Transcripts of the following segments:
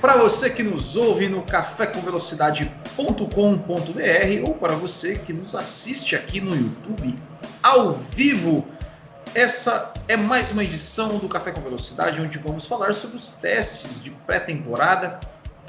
Para você que nos ouve no cafécomvelocidade.com.br ou para você que nos assiste aqui no YouTube ao vivo, essa é mais uma edição do Café com Velocidade onde vamos falar sobre os testes de pré-temporada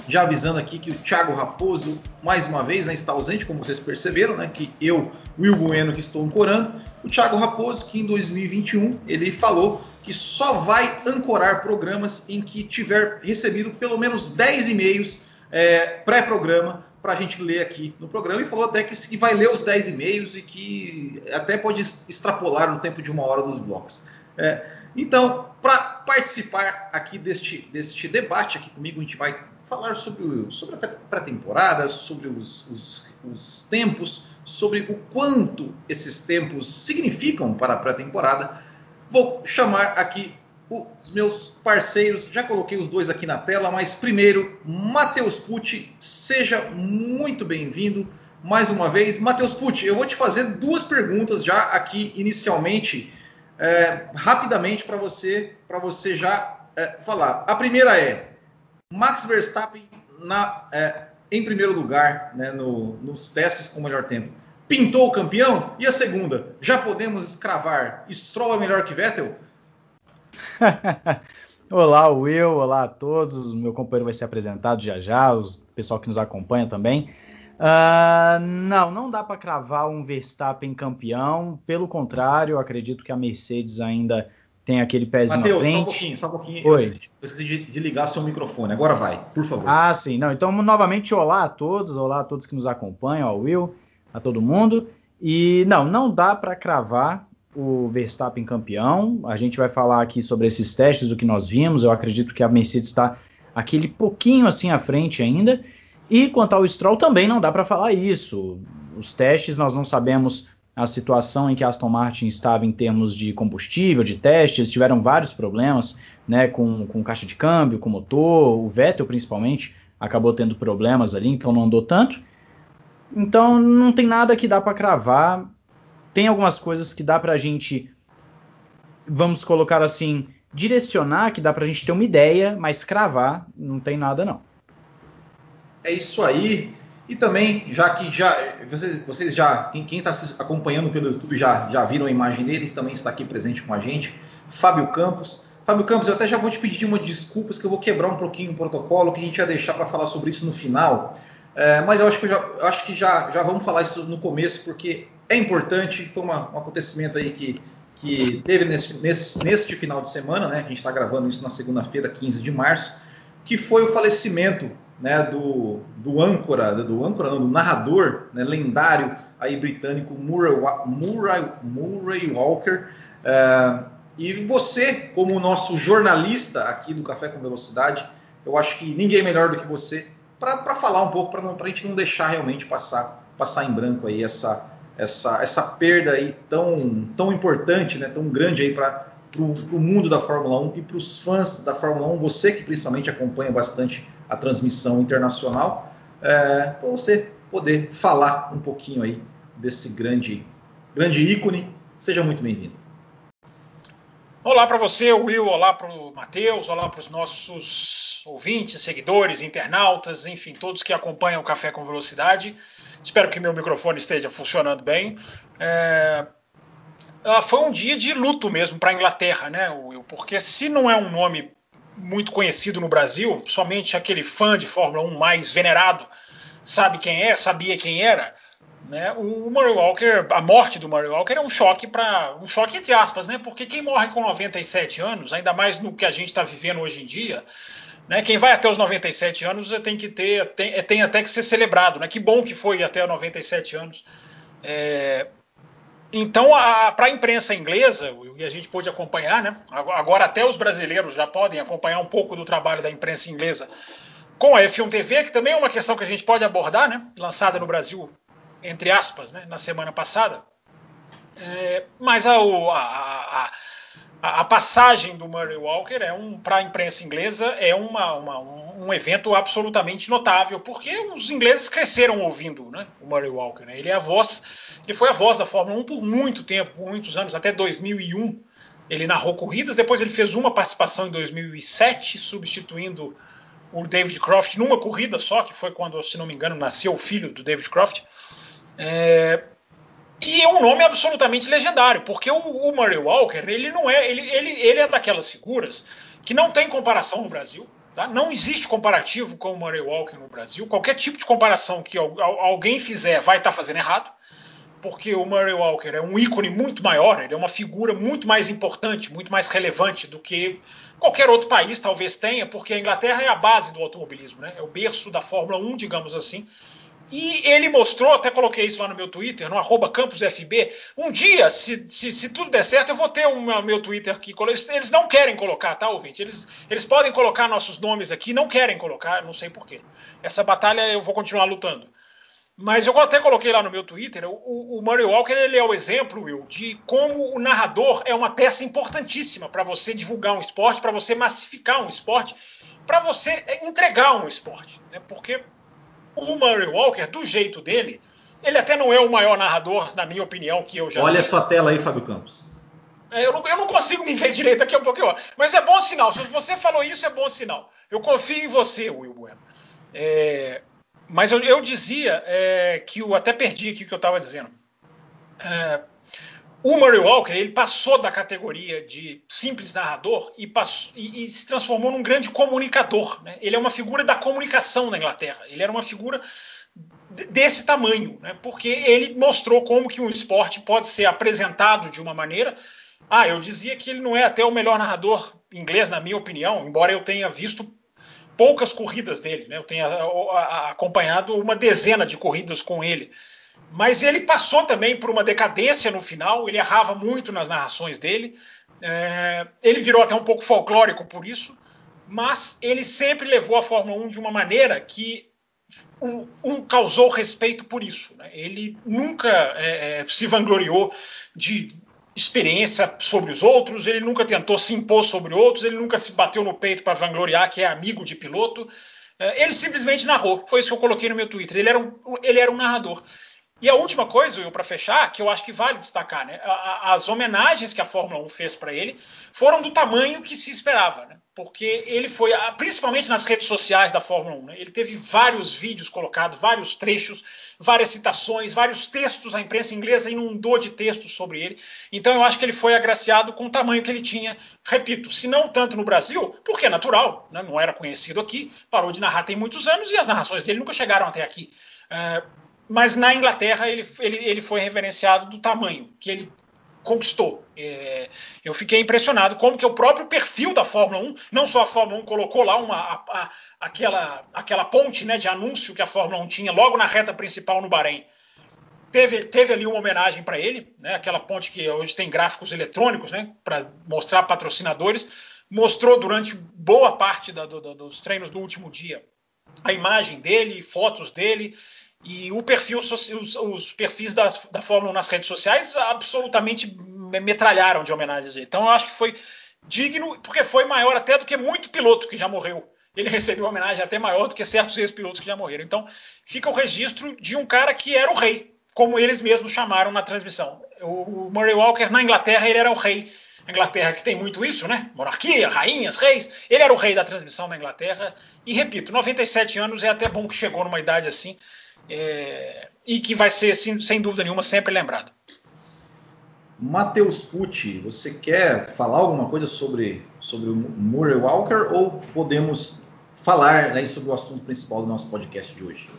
já avisando aqui que o Thiago Raposo, mais uma vez, né, está ausente, como vocês perceberam, né, que eu, Will Bueno, que estou ancorando. O Thiago Raposo, que em 2021 ele falou que só vai ancorar programas em que tiver recebido pelo menos 10 e-mails é, pré-programa para a gente ler aqui no programa e falou até que, vai ler os 10 e-mails e que até pode extrapolar no tempo de uma hora dos blocos. É, então, para participar aqui deste, deste debate aqui comigo, a gente vai falar sobre, sobre a pré-temporada, sobre os, os, os, tempos, sobre o quanto esses tempos significam para a pré-temporada. Vou chamar aqui os meus parceiros, já coloquei os dois aqui na tela, mas primeiro, Matheus Pucci, seja muito bem-vindo mais uma vez. Matheus Pucci, eu vou te fazer duas perguntas já aqui inicialmente, é, rapidamente para você, para você já é, falar. A primeira é, Max Verstappen na, é, em primeiro lugar né, no, nos testes com o melhor tempo. Pintou o campeão? E a segunda? Já podemos cravar Stroll é melhor que Vettel? olá, Will. Olá a todos. Meu companheiro vai ser apresentado já já. O pessoal que nos acompanha também. Uh, não, não dá para cravar um Verstappen campeão. Pelo contrário, acredito que a Mercedes ainda tem aquele pezinho Mateus, à frente. só um pouquinho, só um pouquinho. Oi. Eu esqueci de, de, ligar seu microfone. Agora vai, por favor. Ah, sim. Não, então, novamente, olá a todos, olá a todos que nos acompanham, ao Will, a todo mundo. E não, não dá para cravar o Verstappen campeão. A gente vai falar aqui sobre esses testes, do que nós vimos. Eu acredito que a Mercedes está aquele pouquinho assim à frente ainda. E quanto ao Stroll, também não dá para falar isso. Os testes nós não sabemos a situação em que Aston Martin estava em termos de combustível, de testes, tiveram vários problemas né, com, com caixa de câmbio, com motor, o Vettel principalmente acabou tendo problemas ali, então não andou tanto. Então não tem nada que dá para cravar. Tem algumas coisas que dá para a gente, vamos colocar assim, direcionar, que dá para a gente ter uma ideia, mas cravar não tem nada não. É isso aí. E também, já que já vocês, vocês já, quem está acompanhando pelo YouTube já, já viram a imagem deles, também está aqui presente com a gente, Fábio Campos. Fábio Campos, eu até já vou te pedir uma desculpas que eu vou quebrar um pouquinho o protocolo, que a gente ia deixar para falar sobre isso no final. É, mas eu acho que, já, eu acho que já, já vamos falar isso no começo, porque é importante, foi uma, um acontecimento aí que, que teve nesse, nesse, neste final de semana, né? A gente está gravando isso na segunda-feira, 15 de março, que foi o falecimento né, do, do âncora, do âncora, não, do narrador né, lendário aí britânico Murray, Murray, Murray Walker. Uh, e você, como nosso jornalista aqui do Café com Velocidade, eu acho que ninguém melhor do que você para falar um pouco, para a gente não deixar realmente passar, passar em branco aí essa, essa, essa perda aí tão, tão importante, né, tão grande aí para o mundo da Fórmula 1 e para os fãs da Fórmula 1, você que principalmente acompanha bastante a transmissão internacional, é, para você poder falar um pouquinho aí desse grande, grande ícone. Seja muito bem-vindo. Olá para você, Will, olá para o Matheus, olá para os nossos ouvintes, seguidores, internautas, enfim, todos que acompanham o Café com Velocidade. Espero que meu microfone esteja funcionando bem. É... Ah, foi um dia de luto mesmo para a Inglaterra, né, Will? Porque se não é um nome muito conhecido no Brasil, somente aquele fã de Fórmula 1 mais venerado sabe quem é, sabia quem era. Né? O Murray Walker, a morte do Murray Walker é um choque para um choque entre aspas, né? Porque quem morre com 97 anos, ainda mais no que a gente está vivendo hoje em dia, né? Quem vai até os 97 anos tem que ter, tem, tem até que ser celebrado, né? Que bom que foi até os 97 anos. É, então, para a imprensa inglesa, e a gente pôde acompanhar, né? Agora até os brasileiros já podem acompanhar um pouco do trabalho da imprensa inglesa com a F1 TV, que também é uma questão que a gente pode abordar, né? Lançada no Brasil entre aspas, né, na semana passada. É, mas a, a, a, a, passagem do Murray Walker é um para a imprensa inglesa é uma, uma, um evento absolutamente notável, porque os ingleses cresceram ouvindo né, o Murray Walker. Né? Ele é a voz, ele foi a voz da Fórmula 1 por muito tempo, por muitos anos, até 2001. Ele narrou corridas, depois ele fez uma participação em 2007, substituindo o David Croft numa corrida só, que foi quando, se não me engano, nasceu o filho do David Croft. É, e é um nome absolutamente legendário, porque o, o, Murray Walker, ele não é, ele, ele, ele é daquelas figuras que não tem comparação no Brasil. Tá? Não existe comparativo com o Murray Walker no Brasil. Qualquer tipo de comparação que alguém fizer vai estar tá fazendo errado, porque o Murray Walker é um ícone muito maior, ele é uma figura muito mais importante, muito mais relevante do que qualquer outro país talvez tenha, porque a Inglaterra é a base do automobilismo, né? é o berço da Fórmula 1, digamos assim. E ele mostrou, até coloquei isso lá no meu Twitter, no arroba campusfb. Um dia, se, se, se, tudo der certo, eu vou ter um, meu Twitter aqui. Eles, eles, não querem colocar, tá, ouvinte? Eles, eles podem colocar nossos nomes aqui, não querem colocar, não sei porquê. Essa batalha eu vou continuar lutando. Mas eu até coloquei lá no meu Twitter, o, o Murray Walker ele é o exemplo, Will, de como o narrador é uma peça importantíssima para você divulgar um esporte, para você massificar um esporte, para você entregar um esporte. Né? Porque o Murray Walker, do jeito dele, ele até não é o maior narrador, na minha opinião, que eu já. Olha vi. sua tela aí, Fábio Campos. É, eu, não, eu, não, consigo me ver direito aqui um pouquinho, mas é bom sinal. Se você falou isso, é bom sinal. Eu confio em você, Will Bueno. É, mas eu, eu dizia é, que eu até perdi aqui o que eu estava dizendo. É, o Murray Walker ele passou da categoria de simples narrador e, passou, e, e se transformou num grande comunicador. Né? Ele é uma figura da comunicação na Inglaterra. Ele era uma figura desse tamanho, né? porque ele mostrou como que um esporte pode ser apresentado de uma maneira. Ah, eu dizia que ele não é até o melhor narrador inglês, na minha opinião, embora eu tenha visto poucas corridas dele. Né? Eu tenha acompanhado uma dezena de corridas com ele. Mas ele passou também por uma decadência no final, ele errava muito nas narrações dele. É, ele virou até um pouco folclórico por isso, mas ele sempre levou a Fórmula 1 de uma maneira que o, o causou respeito por isso. Né? Ele nunca é, é, se vangloriou de experiência sobre os outros, ele nunca tentou se impor sobre outros, ele nunca se bateu no peito para vangloriar que é amigo de piloto. É, ele simplesmente narrou. Foi isso que eu coloquei no meu Twitter. Ele era um, ele era um narrador. E a última coisa, para fechar, que eu acho que vale destacar, né? As homenagens que a Fórmula 1 fez para ele foram do tamanho que se esperava, né? Porque ele foi, principalmente nas redes sociais da Fórmula 1, né? ele teve vários vídeos colocados, vários trechos, várias citações, vários textos. A imprensa inglesa inundou de textos sobre ele. Então eu acho que ele foi agraciado com o tamanho que ele tinha. Repito, se não tanto no Brasil, porque é natural, né? não era conhecido aqui, parou de narrar tem muitos anos e as narrações dele nunca chegaram até aqui. Uh, mas na Inglaterra ele, ele, ele foi reverenciado do tamanho que ele conquistou. É, eu fiquei impressionado como que o próprio perfil da Fórmula 1, não só a Fórmula 1 colocou lá uma, a, a, aquela, aquela ponte né, de anúncio que a Fórmula 1 tinha logo na reta principal no Bahrein. Teve, teve ali uma homenagem para ele, né, aquela ponte que hoje tem gráficos eletrônicos né, para mostrar patrocinadores. Mostrou durante boa parte da, do, dos treinos do último dia a imagem dele, fotos dele. E o perfil, os, os perfis das, da Fórmula 1 nas redes sociais absolutamente metralharam de homenagens a ele. Então eu acho que foi digno, porque foi maior até do que muito piloto que já morreu. Ele recebeu homenagem até maior do que certos ex-pilotos que já morreram. Então fica o registro de um cara que era o rei, como eles mesmos chamaram na transmissão. O Murray Walker na Inglaterra ele era o rei. A Inglaterra que tem muito isso, né? Monarquia, rainhas, reis. Ele era o rei da transmissão na Inglaterra. E repito, 97 anos é até bom que chegou numa idade assim é, e que vai ser, sem, sem dúvida nenhuma, sempre lembrado. Matheus Pucci, você quer falar alguma coisa sobre, sobre o Murray Walker ou podemos falar né, sobre o assunto principal do nosso podcast de hoje?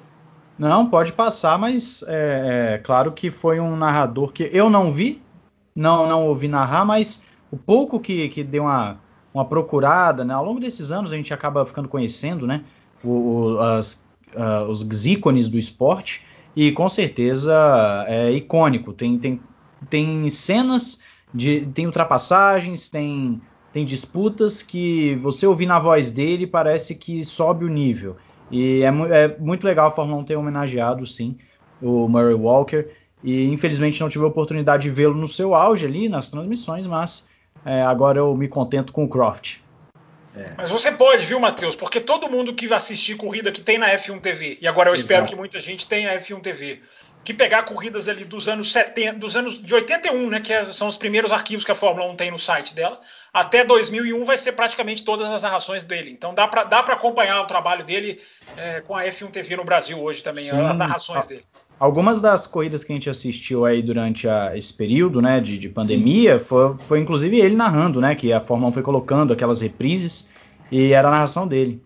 Não, pode passar, mas é, é, claro que foi um narrador que eu não vi, não não ouvi narrar, mas o pouco que, que deu uma, uma procurada, né, ao longo desses anos a gente acaba ficando conhecendo, né, o, o, as uh, os ícones do esporte e com certeza é icônico. Tem, tem, tem cenas, de, tem ultrapassagens, tem, tem disputas que você ouvir na voz dele parece que sobe o nível. E é, é muito legal a Fórmula 1 ter homenageado, sim, o Murray Walker. E infelizmente não tive a oportunidade de vê-lo no seu auge ali nas transmissões, mas é, agora eu me contento com o Croft. É. Mas você pode, viu, Matheus? Porque todo mundo que vai assistir corrida que tem na F1 TV, e agora eu Exato. espero que muita gente tenha F1 TV, que pegar corridas ali dos anos 70, dos anos de 81, né, que é, são os primeiros arquivos que a Fórmula 1 tem no site dela, até 2001 vai ser praticamente todas as narrações dele. Então dá para dá acompanhar o trabalho dele é, com a F1 TV no Brasil hoje também, Sim. as narrações dele. Algumas das corridas que a gente assistiu aí durante a, esse período, né, de, de pandemia, foi, foi, inclusive ele narrando, né, que a Fórmula 1 foi colocando aquelas reprises e era a narração dele.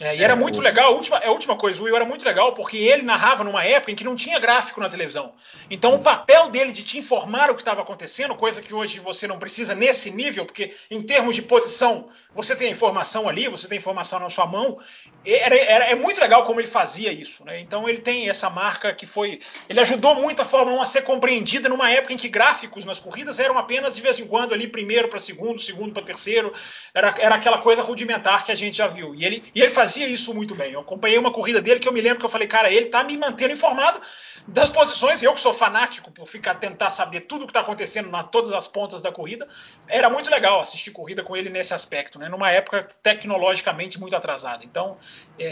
É, e era é, muito o... legal, a última, a última coisa, o Will era muito legal porque ele narrava numa época em que não tinha gráfico na televisão. Então o papel dele de te informar o que estava acontecendo, coisa que hoje você não precisa nesse nível, porque em termos de posição você tem a informação ali, você tem a informação na sua mão. Era, era, é muito legal como ele fazia isso. Né? Então ele tem essa marca que foi. Ele ajudou muito a Fórmula 1 a ser compreendida numa época em que gráficos nas corridas eram apenas de vez em quando ali, primeiro para segundo, segundo para terceiro. Era, era aquela coisa rudimentar que a gente já viu. E ele, e ele fazia isso muito bem. Eu acompanhei uma corrida dele que eu me lembro que eu falei, cara, ele tá me mantendo informado das posições. Eu que sou fanático por ficar tentar saber tudo o que está acontecendo na todas as pontas da corrida. Era muito legal assistir corrida com ele nesse aspecto né, numa época tecnologicamente muito atrasada. Então é,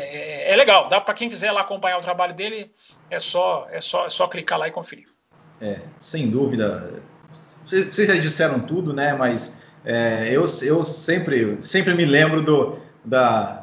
é, é legal, dá para quem quiser lá acompanhar o trabalho dele, é só, é só, é só clicar lá e conferir. É, sem dúvida. Vocês já disseram tudo, né? Mas é, eu, eu sempre, sempre me lembro do, da,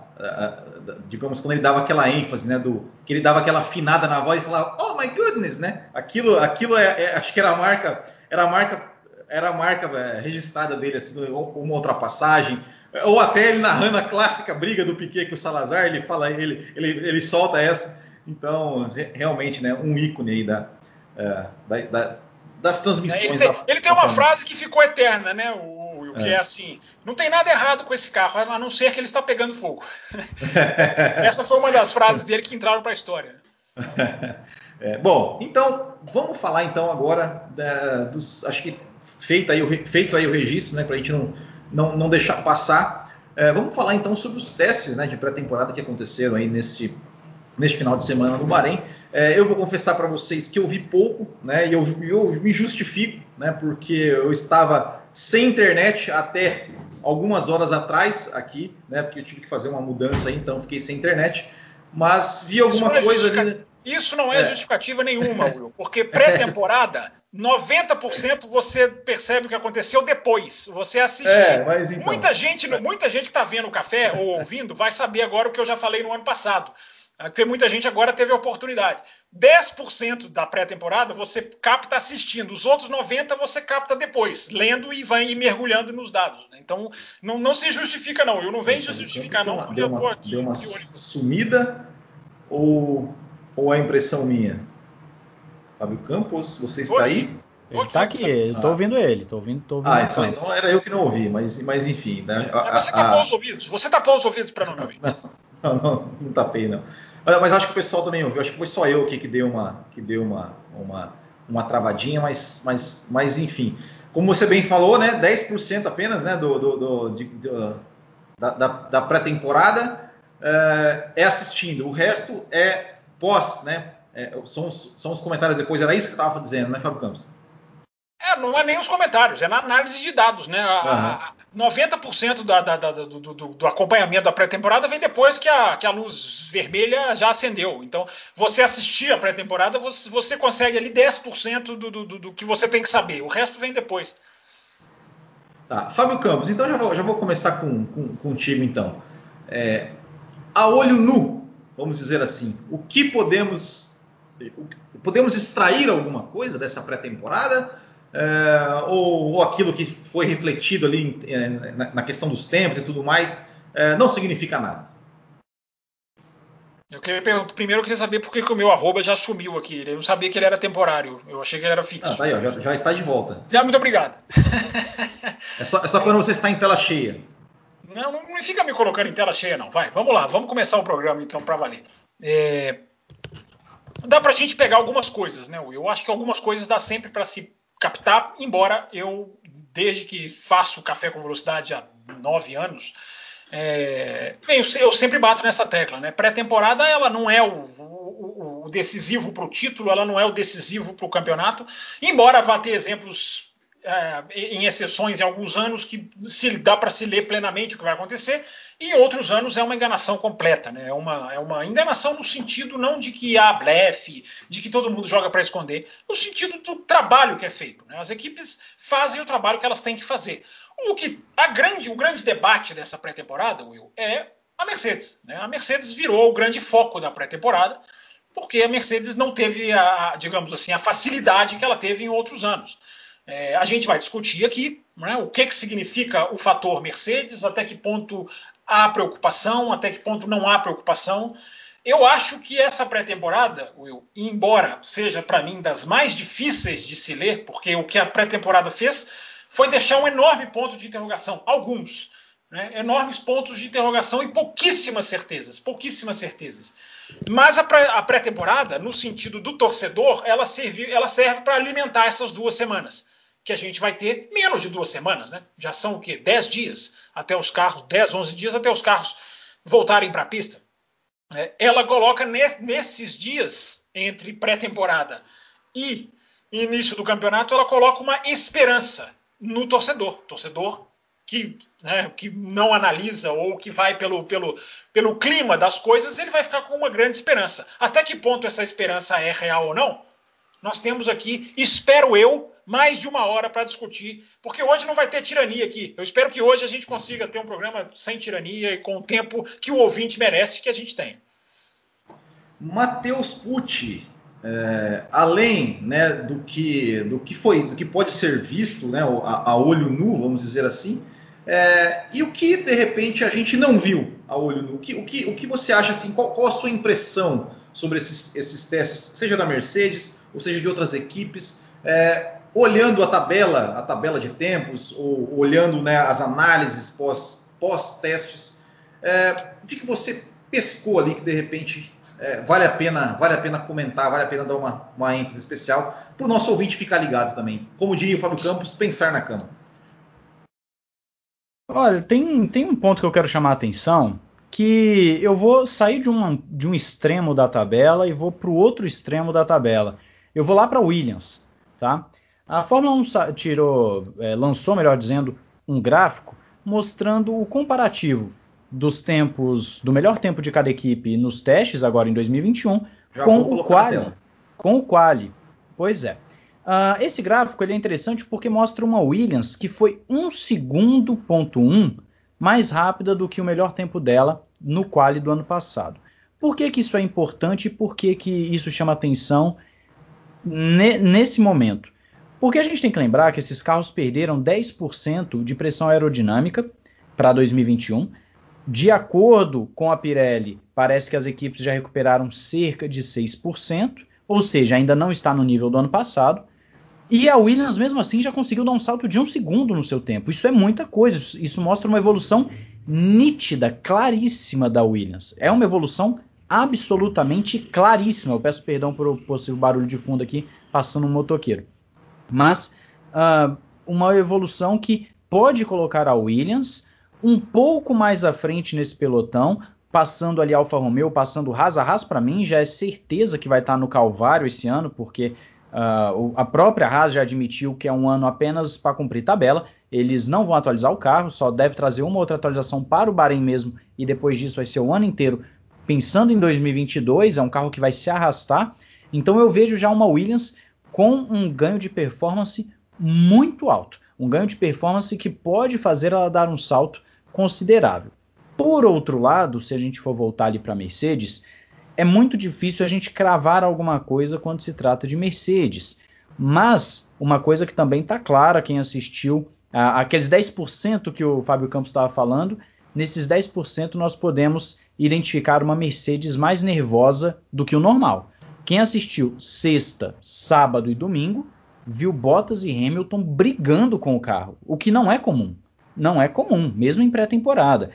digamos, quando ele dava aquela ênfase, né? Do, que ele dava aquela afinada na voz e falava, oh my goodness, né? Aquilo, aquilo é, é, acho que era a marca, era a marca, era a marca é, registrada dele, assim, uma ultrapassagem, ou até ele narrando a clássica briga do Piquet com o Salazar, ele fala, ele, ele, ele solta essa. Então, realmente, né, um ícone aí da, uh, da, da das transmissões. Ele tem, ele tem uma frase que ficou eterna, né? O que é. é. assim: não tem nada errado com esse carro, a não ser que ele está pegando fogo. essa, essa foi uma das frases dele que entraram para a história. É, bom, então vamos falar então agora da, dos, acho que feito aí o, feito aí o registro, né, para a gente não não, não deixar passar. É, vamos falar então sobre os testes né, de pré-temporada que aconteceram aí nesse, neste final de semana no Bahrein. É, eu vou confessar para vocês que eu vi pouco, né, e eu, eu me justifico, né, porque eu estava sem internet até algumas horas atrás aqui, né, porque eu tive que fazer uma mudança aí, então fiquei sem internet. Mas vi alguma coisa ali. Isso não é, é. justificativa nenhuma, Will, porque pré-temporada 90% você percebe o que aconteceu depois. Você assiste. É, então. Muita gente, muita gente que está vendo o café ou ouvindo vai saber agora o que eu já falei no ano passado. Porque muita gente agora teve a oportunidade. 10% da pré-temporada você capta assistindo, os outros 90% você capta depois, lendo e vai mergulhando nos dados. Né? Então não, não, se justifica, não. Eu não venho então, justificar, não, porque deu uma, aqui. Deu uma sumida ou, ou a impressão minha? Fábio Campos, você está aí? Ele está aqui, eu tô ah. ouvindo ele, tô ouvindo, tô ouvindo Ah, isso, então era eu que não ouvi, mas, mas enfim. Né? A, você tapou a... os ouvidos, você tapou os ouvidos para não me ouvir. Não, não, não, não tapei, não. Mas, acho que o pessoal também ouviu, acho que foi só eu aqui que deu uma, que deu uma, uma, uma travadinha, mas, mas, mas enfim. Como você bem falou, né, 10% apenas né, do, do, do, de, do da, da, da pré-temporada é, é assistindo, o resto é pós, né, é, são, os, são os comentários depois, era isso que você estava dizendo, né, Fábio Campos? É, não é nem os comentários, é na análise de dados, né? A, uhum. 90% da, da, da, do, do, do, acompanhamento da pré-temporada vem depois que a, que a luz vermelha já acendeu. Então, você assistir a pré-temporada, você, você consegue ali 10% do, do, do que você tem que saber. O resto vem depois. Tá. Fábio Campos, então já vou, já vou começar com, com, contigo, então. É, a olho nu, vamos dizer assim, o que podemos podemos extrair alguma coisa dessa pré-temporada? É, ou, ou, aquilo que foi refletido ali é, na, na, questão dos tempos e tudo mais é, não significa nada? Eu queria perguntar, primeiro eu queria saber por que, que o meu arroba já sumiu aqui. Eu não sabia que ele era temporário. Eu achei que ele era fixo. Ah, tá aí, ó, já, já, está de volta. Já, muito obrigado. é, só, é só quando você está em tela cheia. Não, não, fica me colocando em tela cheia, não. Vai, vamos lá, vamos começar o programa então para valer. É, dá para a gente pegar algumas coisas, né, Eu acho que algumas coisas dá sempre para se captar, embora eu, desde que faço café com velocidade há nove anos, É, bem, eu, sempre bato nessa tecla, né? Pré-temporada ela não é o, o, o decisivo para o título, ela não é o decisivo para o campeonato, embora vá ter exemplos é, em exceções em alguns anos que se dá para se ler plenamente o que vai acontecer, e outros anos é uma enganação completa, né? É uma, é uma enganação no sentido não de que há blefe, de que todo mundo joga para esconder, no sentido do trabalho que é feito. Né? As equipes fazem o trabalho que elas têm que fazer. O que a grande, o grande debate dessa pré-temporada, Will, é a Mercedes. Né? A Mercedes virou o grande foco da pré-temporada, porque a Mercedes não teve a, digamos assim, a facilidade que ela teve em outros anos. É, a gente vai discutir aqui né, o que, que significa o fator Mercedes, até que ponto há preocupação, até que ponto não há preocupação. Eu acho que essa pré-temporada, Will, embora seja para mim das mais difíceis de se ler, porque o que a pré-temporada fez foi deixar um enorme ponto de interrogação, alguns, né, enormes pontos de interrogação e pouquíssimas certezas, pouquíssimas certezas. Mas a pré-temporada, no sentido do torcedor, ela serve, ela serve para alimentar essas duas semanas que a gente vai ter menos de duas semanas, né? Já são o quê? 10 dias até os carros, 10, 11 dias até os carros voltarem para a pista. É, ela coloca nesses dias entre pré-temporada e início do campeonato, ela coloca uma esperança no torcedor. Torcedor que, né, que não analisa ou que vai pelo, pelo, pelo clima das coisas, ele vai ficar com uma grande esperança. Até que ponto essa esperança é real ou não? Nós temos aqui, espero eu, mais de uma hora para discutir, porque hoje não vai ter tirania aqui. Eu espero que hoje a gente consiga ter um programa sem tirania e com o tempo que o ouvinte merece que a gente tenha. Matheus Pucci, é, além né, do, que, do que foi, do que pode ser visto né, a, a olho nu, vamos dizer assim, é, e o que de repente a gente não viu a olho nu? O que, o que, o que você acha assim? Qual, qual a sua impressão sobre esses, esses testes, seja da Mercedes ou seja de outras equipes? É, olhando a tabela, a tabela de tempos, ou olhando né, as análises pós, pós-testes, é, o que, que você pescou ali que de repente é, vale, a pena, vale a pena comentar, vale a pena dar uma, uma ênfase especial para o nosso ouvinte ficar ligado também. Como diria o Fábio Campos, pensar na cama. Olha, tem, tem um ponto que eu quero chamar a atenção, que eu vou sair de um, de um extremo da tabela e vou para o outro extremo da tabela. Eu vou lá para Williams, tá? A Fórmula 1 tirou, é, lançou, melhor dizendo, um gráfico mostrando o comparativo dos tempos, do melhor tempo de cada equipe nos testes, agora em 2021, Já com o quali. Com o quali. Pois é. Uh, esse gráfico ele é interessante porque mostra uma Williams que foi 1 segundo ponto 1 mais rápida do que o melhor tempo dela no quali do ano passado. Por que, que isso é importante e por que, que isso chama atenção ne nesse momento? Porque a gente tem que lembrar que esses carros perderam 10% de pressão aerodinâmica para 2021. De acordo com a Pirelli, parece que as equipes já recuperaram cerca de 6%, ou seja, ainda não está no nível do ano passado. E a Williams, mesmo assim, já conseguiu dar um salto de um segundo no seu tempo. Isso é muita coisa. Isso mostra uma evolução nítida, claríssima da Williams. É uma evolução absolutamente claríssima. Eu peço perdão por possível barulho de fundo aqui, passando um motoqueiro mas uh, uma evolução que pode colocar a Williams um pouco mais à frente nesse pelotão, passando ali Alfa Romeo, passando Haas. A Haas, para mim, já é certeza que vai estar no Calvário esse ano, porque uh, a própria Haas já admitiu que é um ano apenas para cumprir tabela. Eles não vão atualizar o carro, só deve trazer uma outra atualização para o Bahrein mesmo, e depois disso vai ser o ano inteiro pensando em 2022. É um carro que vai se arrastar. Então eu vejo já uma Williams com um ganho de performance muito alto. Um ganho de performance que pode fazer ela dar um salto considerável. Por outro lado, se a gente for voltar ali para Mercedes, é muito difícil a gente cravar alguma coisa quando se trata de Mercedes. Mas uma coisa que também está clara, quem assistiu, aqueles 10% que o Fábio Campos estava falando, nesses 10% nós podemos identificar uma Mercedes mais nervosa do que o normal. Quem assistiu sexta, sábado e domingo viu Bottas e Hamilton brigando com o carro, o que não é comum. Não é comum, mesmo em pré-temporada.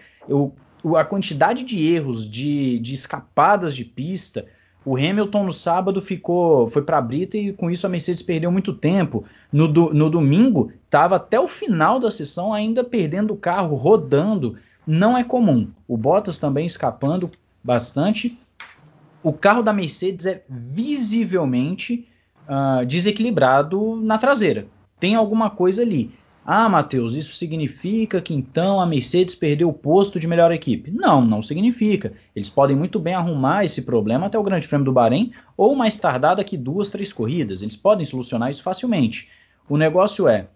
A quantidade de erros, de, de escapadas de pista, o Hamilton no sábado ficou, foi para a brita e com isso a Mercedes perdeu muito tempo. No, do, no domingo estava até o final da sessão ainda perdendo o carro, rodando. não é comum. O Bottas também escapando bastante. O carro da Mercedes é visivelmente uh, desequilibrado na traseira. Tem alguma coisa ali. Ah, Matheus, isso significa que então a Mercedes perdeu o posto de melhor equipe? Não, não significa. Eles podem muito bem arrumar esse problema até o Grande Prêmio do Bahrein ou mais tardar daqui duas, três corridas. Eles podem solucionar isso facilmente. O negócio é: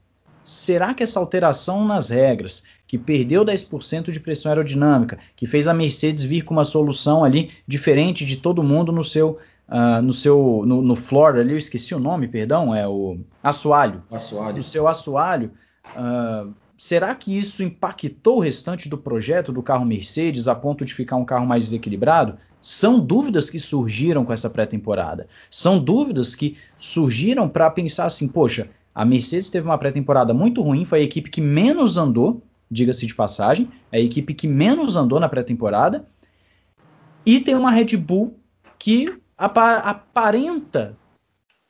será que essa alteração nas regras, que perdeu 10% de pressão aerodinâmica, que fez a Mercedes vir com uma solução ali diferente de todo mundo no seu Uh, no seu no, no floor ali, eu esqueci o nome, perdão, é o assoalho. Assoalho. No seu assoalho, Uh, será que isso impactou o restante do projeto do carro Mercedes a ponto de ficar um carro mais desequilibrado? São dúvidas que surgiram com essa pré-temporada. São dúvidas que surgiram para pensar assim: poxa, a Mercedes teve uma pré-temporada muito ruim, foi a equipe que menos andou, diga-se de passagem, é a equipe que menos andou na pré-temporada, e tem uma Red Bull que aparenta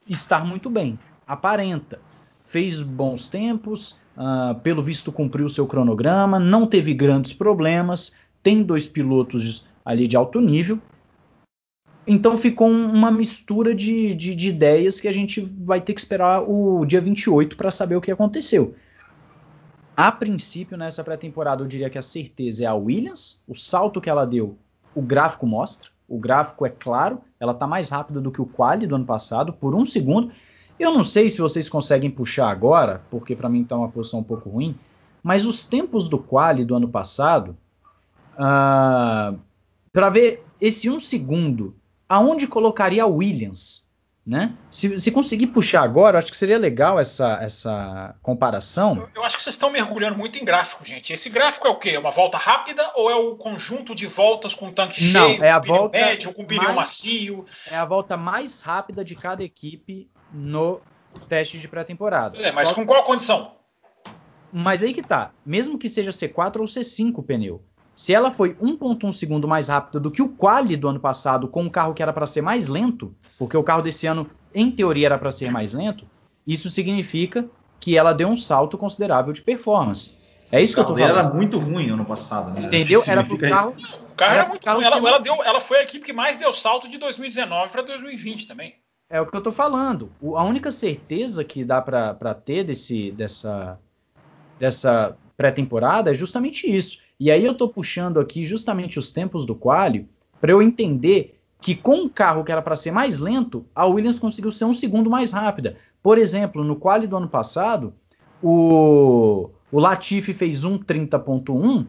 estar muito bem. Aparenta. Fez bons tempos, Uh, pelo visto cumpriu seu cronograma, não teve grandes problemas, tem dois pilotos ali de alto nível. Então ficou uma mistura de, de, de ideias que a gente vai ter que esperar o dia 28 para saber o que aconteceu. A princípio, nessa pré-temporada, eu diria que a certeza é a Williams. O salto que ela deu, o gráfico mostra. O gráfico é claro, ela está mais rápida do que o quali do ano passado, por um segundo. Eu não sei se vocês conseguem puxar agora, porque para mim está uma posição um pouco ruim, mas os tempos do quali do ano passado, uh, ah, para ver esse um segundo, aonde colocaria a Williams? Né? Se, se, conseguir puxar agora, acho que seria legal essa, essa comparação. Eu, eu, acho que vocês estão mergulhando muito em gráfico, gente. Esse gráfico é o quê? É uma volta rápida ou é o conjunto de voltas com tanque Não, cheio, é a com volta médio, com pneu macio? É a volta mais rápida de cada equipe no teste de pré-temporada. É, mas Só com qual condição? Mas aí que tá. Mesmo que seja C4 ou C5 o pneu. Se ela foi 1.1 segundo mais rápida do que o quali do ano passado com um carro que era para ser mais lento, porque o carro desse ano em teoria era para ser mais lento, isso significa que ela deu um salto considerável de performance. É isso que eu tô falando. era muito ruim ano passado, né? Entendeu? Era pro carro. O carro era, era muito ruim. Ela, ela, deu, ela foi a equipe que mais deu salto de 2019 para 2020 também. É o que eu tô falando. O, a única certeza que dá para ter desse, dessa, dessa pré-temporada é justamente isso. E aí eu tô puxando aqui justamente os tempos do quali para eu entender que com um carro que era para ser mais lento, a Williams conseguiu ser um segundo mais rápida. Por exemplo, no quali do ano passado, o, o Latifi fez 1:30.1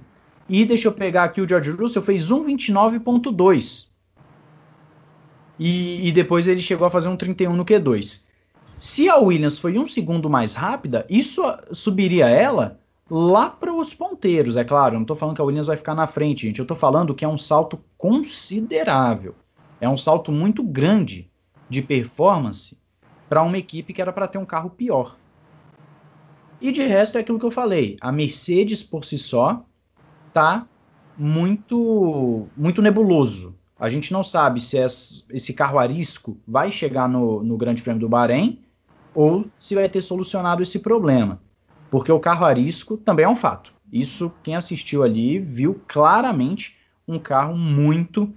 e deixa eu pegar aqui o George Russell fez 1:29.2 e, e depois ele chegou a fazer um 31 no Q2. Se a Williams foi um segundo mais rápida, isso subiria ela lá para os ponteiros, é claro. Eu não estou falando que a Williams vai ficar na frente, gente. Eu estou falando que é um salto considerável. É um salto muito grande de performance para uma equipe que era para ter um carro pior. E de resto é aquilo que eu falei. A Mercedes por si só tá muito muito nebuloso. A gente não sabe se esse carro arisco vai chegar no, no Grande Prêmio do Bahrein ou se vai ter solucionado esse problema. Porque o carro arisco também é um fato. Isso, quem assistiu ali, viu claramente um carro muito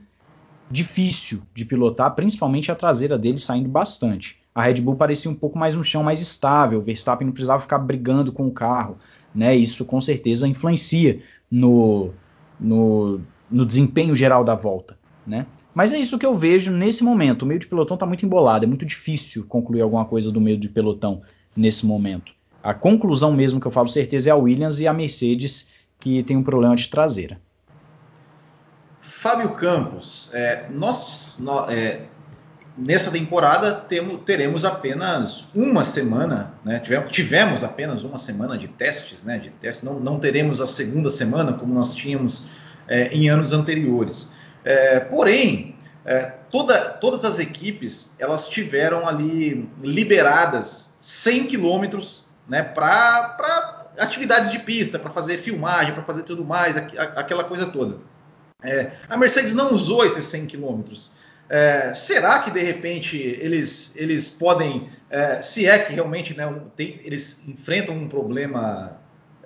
difícil de pilotar, principalmente a traseira dele saindo bastante. A Red Bull parecia um pouco mais um chão mais estável, o Verstappen não precisava ficar brigando com o carro. Né? Isso com certeza influencia no, no, no desempenho geral da volta né? Mas é isso que eu vejo nesse momento. O meio de pelotão está muito embolado, é muito difícil concluir alguma coisa do meio de pelotão nesse momento. A conclusão mesmo que eu falo certeza é a Williams e a Mercedes que tem um problema de traseira. Fábio Campos, é, nós, nós é, nessa temporada temo, teremos apenas uma semana, né? tivemos, tivemos, apenas uma semana de testes, né? De testes, não, não teremos a segunda semana como nós tínhamos é, em anos anteriores. É, porém, é, toda, todas as equipes elas tiveram ali liberadas 100 quilômetros né, para atividades de pista, para fazer filmagem, para fazer tudo mais, aquela coisa toda. É, a Mercedes não usou esses 100 quilômetros. É, será que de repente eles, eles podem, é, se é que realmente né, tem, eles enfrentam um problema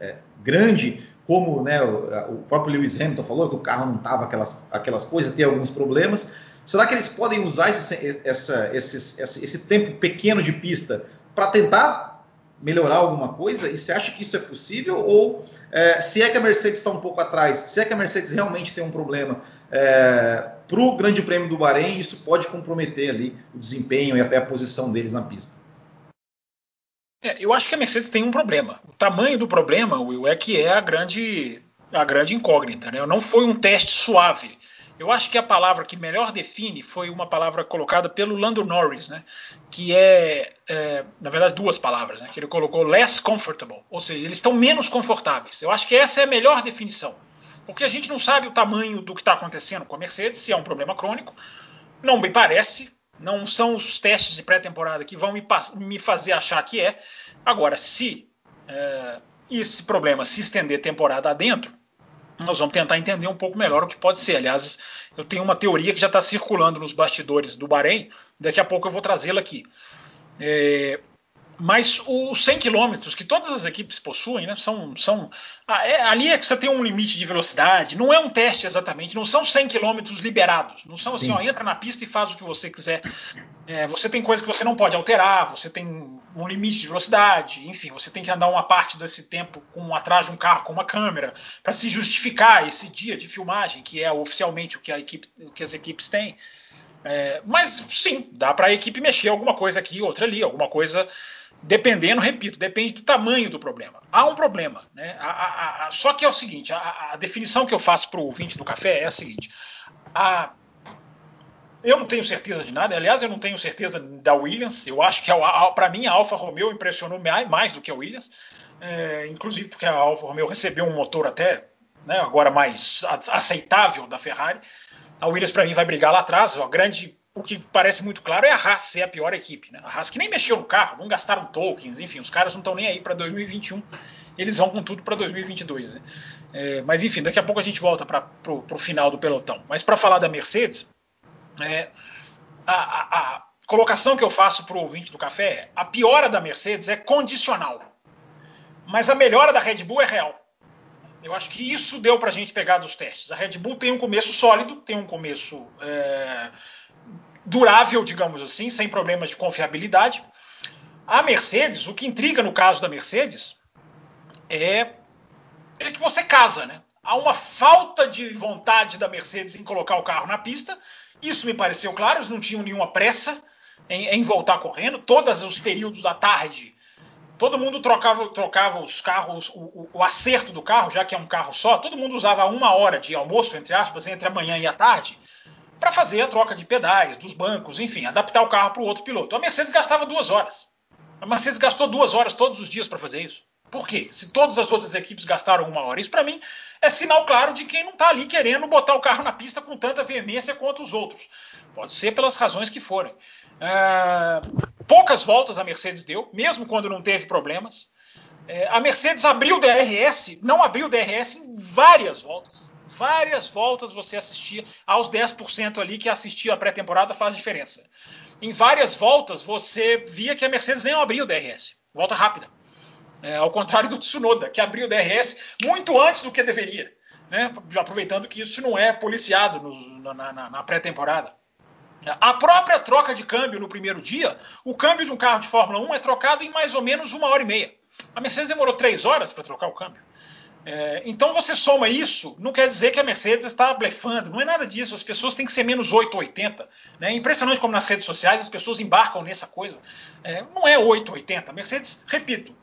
é, grande como né, o, o, próprio Lewis Hamilton falou, que o carro não estava aquelas, aquelas coisas, tem alguns problemas. Será que eles podem usar esse, essa, esse, esse tempo pequeno de pista para tentar melhorar alguma coisa? E você acha que isso é possível? Ou é, se é que a Mercedes está um pouco atrás, se é que a Mercedes realmente tem um problema é, para o Grande Prêmio do Bahrein, isso pode comprometer ali o desempenho e até a posição deles na pista? É, eu acho que a Mercedes tem um problema. O tamanho do problema, Will, é que é a grande, a grande incógnita. Né? Não foi um teste suave. Eu acho que a palavra que melhor define foi uma palavra colocada pelo Lando Norris, né? que é, é, na verdade, duas palavras, né? que ele colocou less comfortable, ou seja, eles estão menos confortáveis. Eu acho que essa é a melhor definição, porque a gente não sabe o tamanho do que está acontecendo com a Mercedes, se é um problema crônico, não me parece, não são os testes de pré-temporada que vão me, me, fazer achar que é. Agora, se é, esse problema se estender temporada adentro, nós vamos tentar entender um pouco melhor o que pode ser. Aliás, eu tenho uma teoria que já está circulando nos bastidores do Bahrein, daqui a pouco eu vou trazê-la aqui. É, mas os 100 km que todas as equipes possuem, né, são, são ah, é, ali é que você tem um limite de velocidade, não é um teste exatamente, não são 100 km liberados, não são assim, ó, entra na pista e faz o que você quiser. É, você tem coisas que você não pode alterar, você tem um limite de velocidade, enfim, você tem que andar uma parte desse tempo com atrás de um carro com uma câmera para se justificar esse dia de filmagem, que é oficialmente o que, a equipe, o que as equipes têm. É, mas sim, dá para a equipe mexer alguma coisa aqui, outra ali, alguma coisa dependendo, repito, depende do tamanho do problema. Há um problema, né? A, a, a, só que é o seguinte: a, definição que eu faço para o ouvinte do café é a seguinte: eu não tenho certeza de nada, aliás, eu não tenho certeza da Williams. Eu acho que para mim a Alfa Romeo impressionou mais do que a Williams, é, inclusive porque a Alfa Romeo recebeu um motor até né, agora mais aceitável da Ferrari. A Williams para mim vai brigar lá atrás. A grande o que parece muito claro é a Haas ser a pior equipe. Né? A Haas que nem mexeu no carro, não gastaram tokens, enfim, os caras não estão nem aí para 2021, eles vão com tudo para 2022. Né? É, mas enfim, daqui a pouco a gente volta para o final do pelotão. Mas para falar da Mercedes, é, a, a, a, colocação que eu faço para o ouvinte do café é: a piora da Mercedes é condicional, mas a melhora da Red Bull é real. Eu acho que isso deu para a gente pegar dos testes. A Red Bull tem um começo sólido, tem um começo. É, durável, digamos assim, sem problemas de confiabilidade. A Mercedes, o que intriga no caso da Mercedes é, é que você casa, né? Há uma falta de vontade da Mercedes em colocar o carro na pista. Isso me pareceu claro, eles não tinham nenhuma pressa em, em voltar correndo. Todos os períodos da tarde, todo mundo trocava, trocava os carros, o, o, acerto do carro, já que é um carro só, todo mundo usava uma hora de almoço, entre aspas, entre a manhã e a tarde, para fazer a troca de pedais, dos bancos, enfim, adaptar o carro para o outro piloto. A Mercedes gastava duas horas. A Mercedes gastou duas horas todos os dias para fazer isso. Por quê? Se todas as outras equipes gastaram uma hora, isso para mim é sinal claro de quem não está ali querendo botar o carro na pista com tanta veemência quanto os outros. Pode ser pelas razões que forem. É... poucas voltas a Mercedes deu, mesmo quando não teve problemas. É... a Mercedes abriu o DRS, não abriu o DRS em várias voltas várias voltas você assistia aos 10% ali que assistia a pré-temporada faz diferença. Em várias voltas você via que a Mercedes nem abriu o DRS, volta rápida. É, ao contrário do Tsunoda, que abriu o DRS muito antes do que deveria, né? aproveitando que isso não é policiado no, na, na, na pré-temporada. A própria troca de câmbio no primeiro dia, o câmbio de um carro de Fórmula 1 é trocado em mais ou menos uma hora e meia. A Mercedes demorou três horas para trocar o câmbio. É, então você soma isso, não quer dizer que a Mercedes está blefando, não é nada disso. As pessoas têm que ser menos 8 ou 80. Né? É impressionante como nas redes sociais as pessoas embarcam nessa coisa. É, não é 8 ou 80. A Mercedes, repito,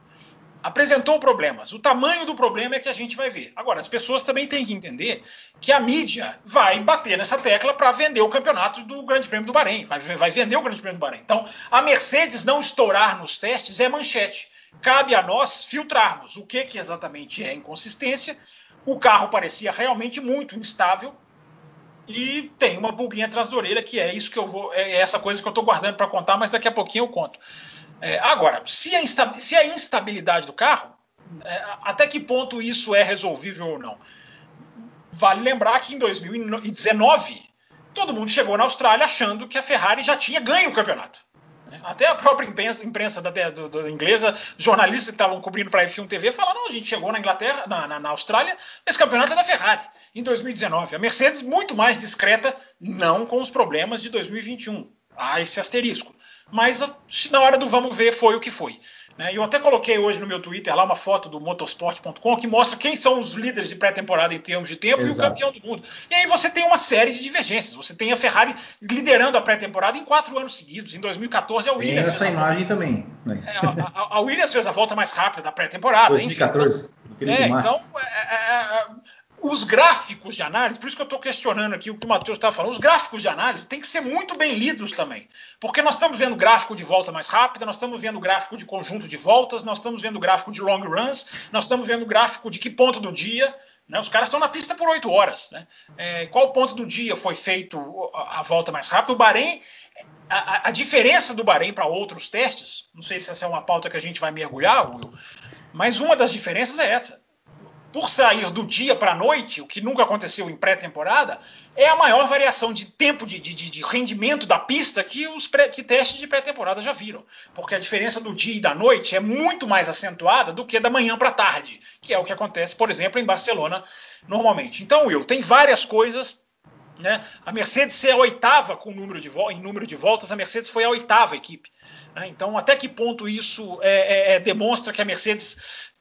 apresentou problemas. O tamanho do problema é que a gente vai ver. Agora, as pessoas também têm que entender que a mídia vai bater nessa tecla para vender o campeonato do Grande Prêmio do Bahrein. Vai, vai vender o Grande Prêmio do Bahrein. Então, a Mercedes não estourar nos testes é manchete. Cabe a nós filtrarmos o que, que exatamente é inconsistência. O carro parecia realmente muito instável e tem uma pulguinha atrás da orelha que é isso que eu vou, é essa coisa que eu estou guardando para contar, mas daqui a pouquinho eu conto. É, agora, se a, insta, se a, instabilidade do carro, é, até que ponto isso é resolvível ou não? Vale lembrar que em 2019 todo mundo chegou na Austrália achando que a Ferrari já tinha ganho o campeonato. Até a própria imprensa, imprensa da, do, do, inglesa, jornalistas que estavam cobrindo para a F1 TV falaram: não, a gente chegou na Inglaterra, na, na, na, Austrália, esse campeonato é da Ferrari, em 2019. A Mercedes, muito mais discreta, não com os problemas de 2021. Há esse asterisco. Mas na hora do vamos ver, foi o que foi. Né? Eu até coloquei hoje no meu Twitter lá uma foto do motorsport.com que mostra quem são os líderes de pré-temporada em termos de tempo Exato. e o campeão do mundo. E aí você tem uma série de divergências. Você tem a Ferrari liderando a pré-temporada em quatro anos seguidos. Em 2014 a Williams. Tem essa imagem também. Mas... É, a, a, Williams fez a volta mais rápida da pré-temporada. 2014. Enfim, é, então, é, é, é os gráficos de análise, por isso que eu estou questionando aqui o que o Matheus está falando, os gráficos de análise têm que ser muito bem lidos também. Porque nós estamos vendo gráfico de volta mais rápida, nós estamos vendo gráfico de conjunto de voltas, nós estamos vendo gráfico de long runs, nós estamos vendo gráfico de que ponto do dia. Né? Os caras estão na pista por oito horas. Né? É, qual ponto do dia foi feito a, a volta mais rápida? O Bahrein a, a, diferença do Bahrein para outros testes, não sei se essa é uma pauta que a gente vai mergulhar, Will, mas uma das diferenças é essa por sair do dia para a noite, o que nunca aconteceu em pré-temporada, é a maior variação de tempo de, de, de rendimento da pista que os pré, que testes de pré-temporada já viram. Porque a diferença do dia e da noite é muito mais acentuada do que da manhã para a tarde, que é o que acontece, por exemplo, em Barcelona normalmente. Então, Will, tem várias coisas. Né? A Mercedes ser a oitava com número de, em número de voltas, a Mercedes foi a oitava equipe. Né? Então, até que ponto isso é, é, é demonstra que a Mercedes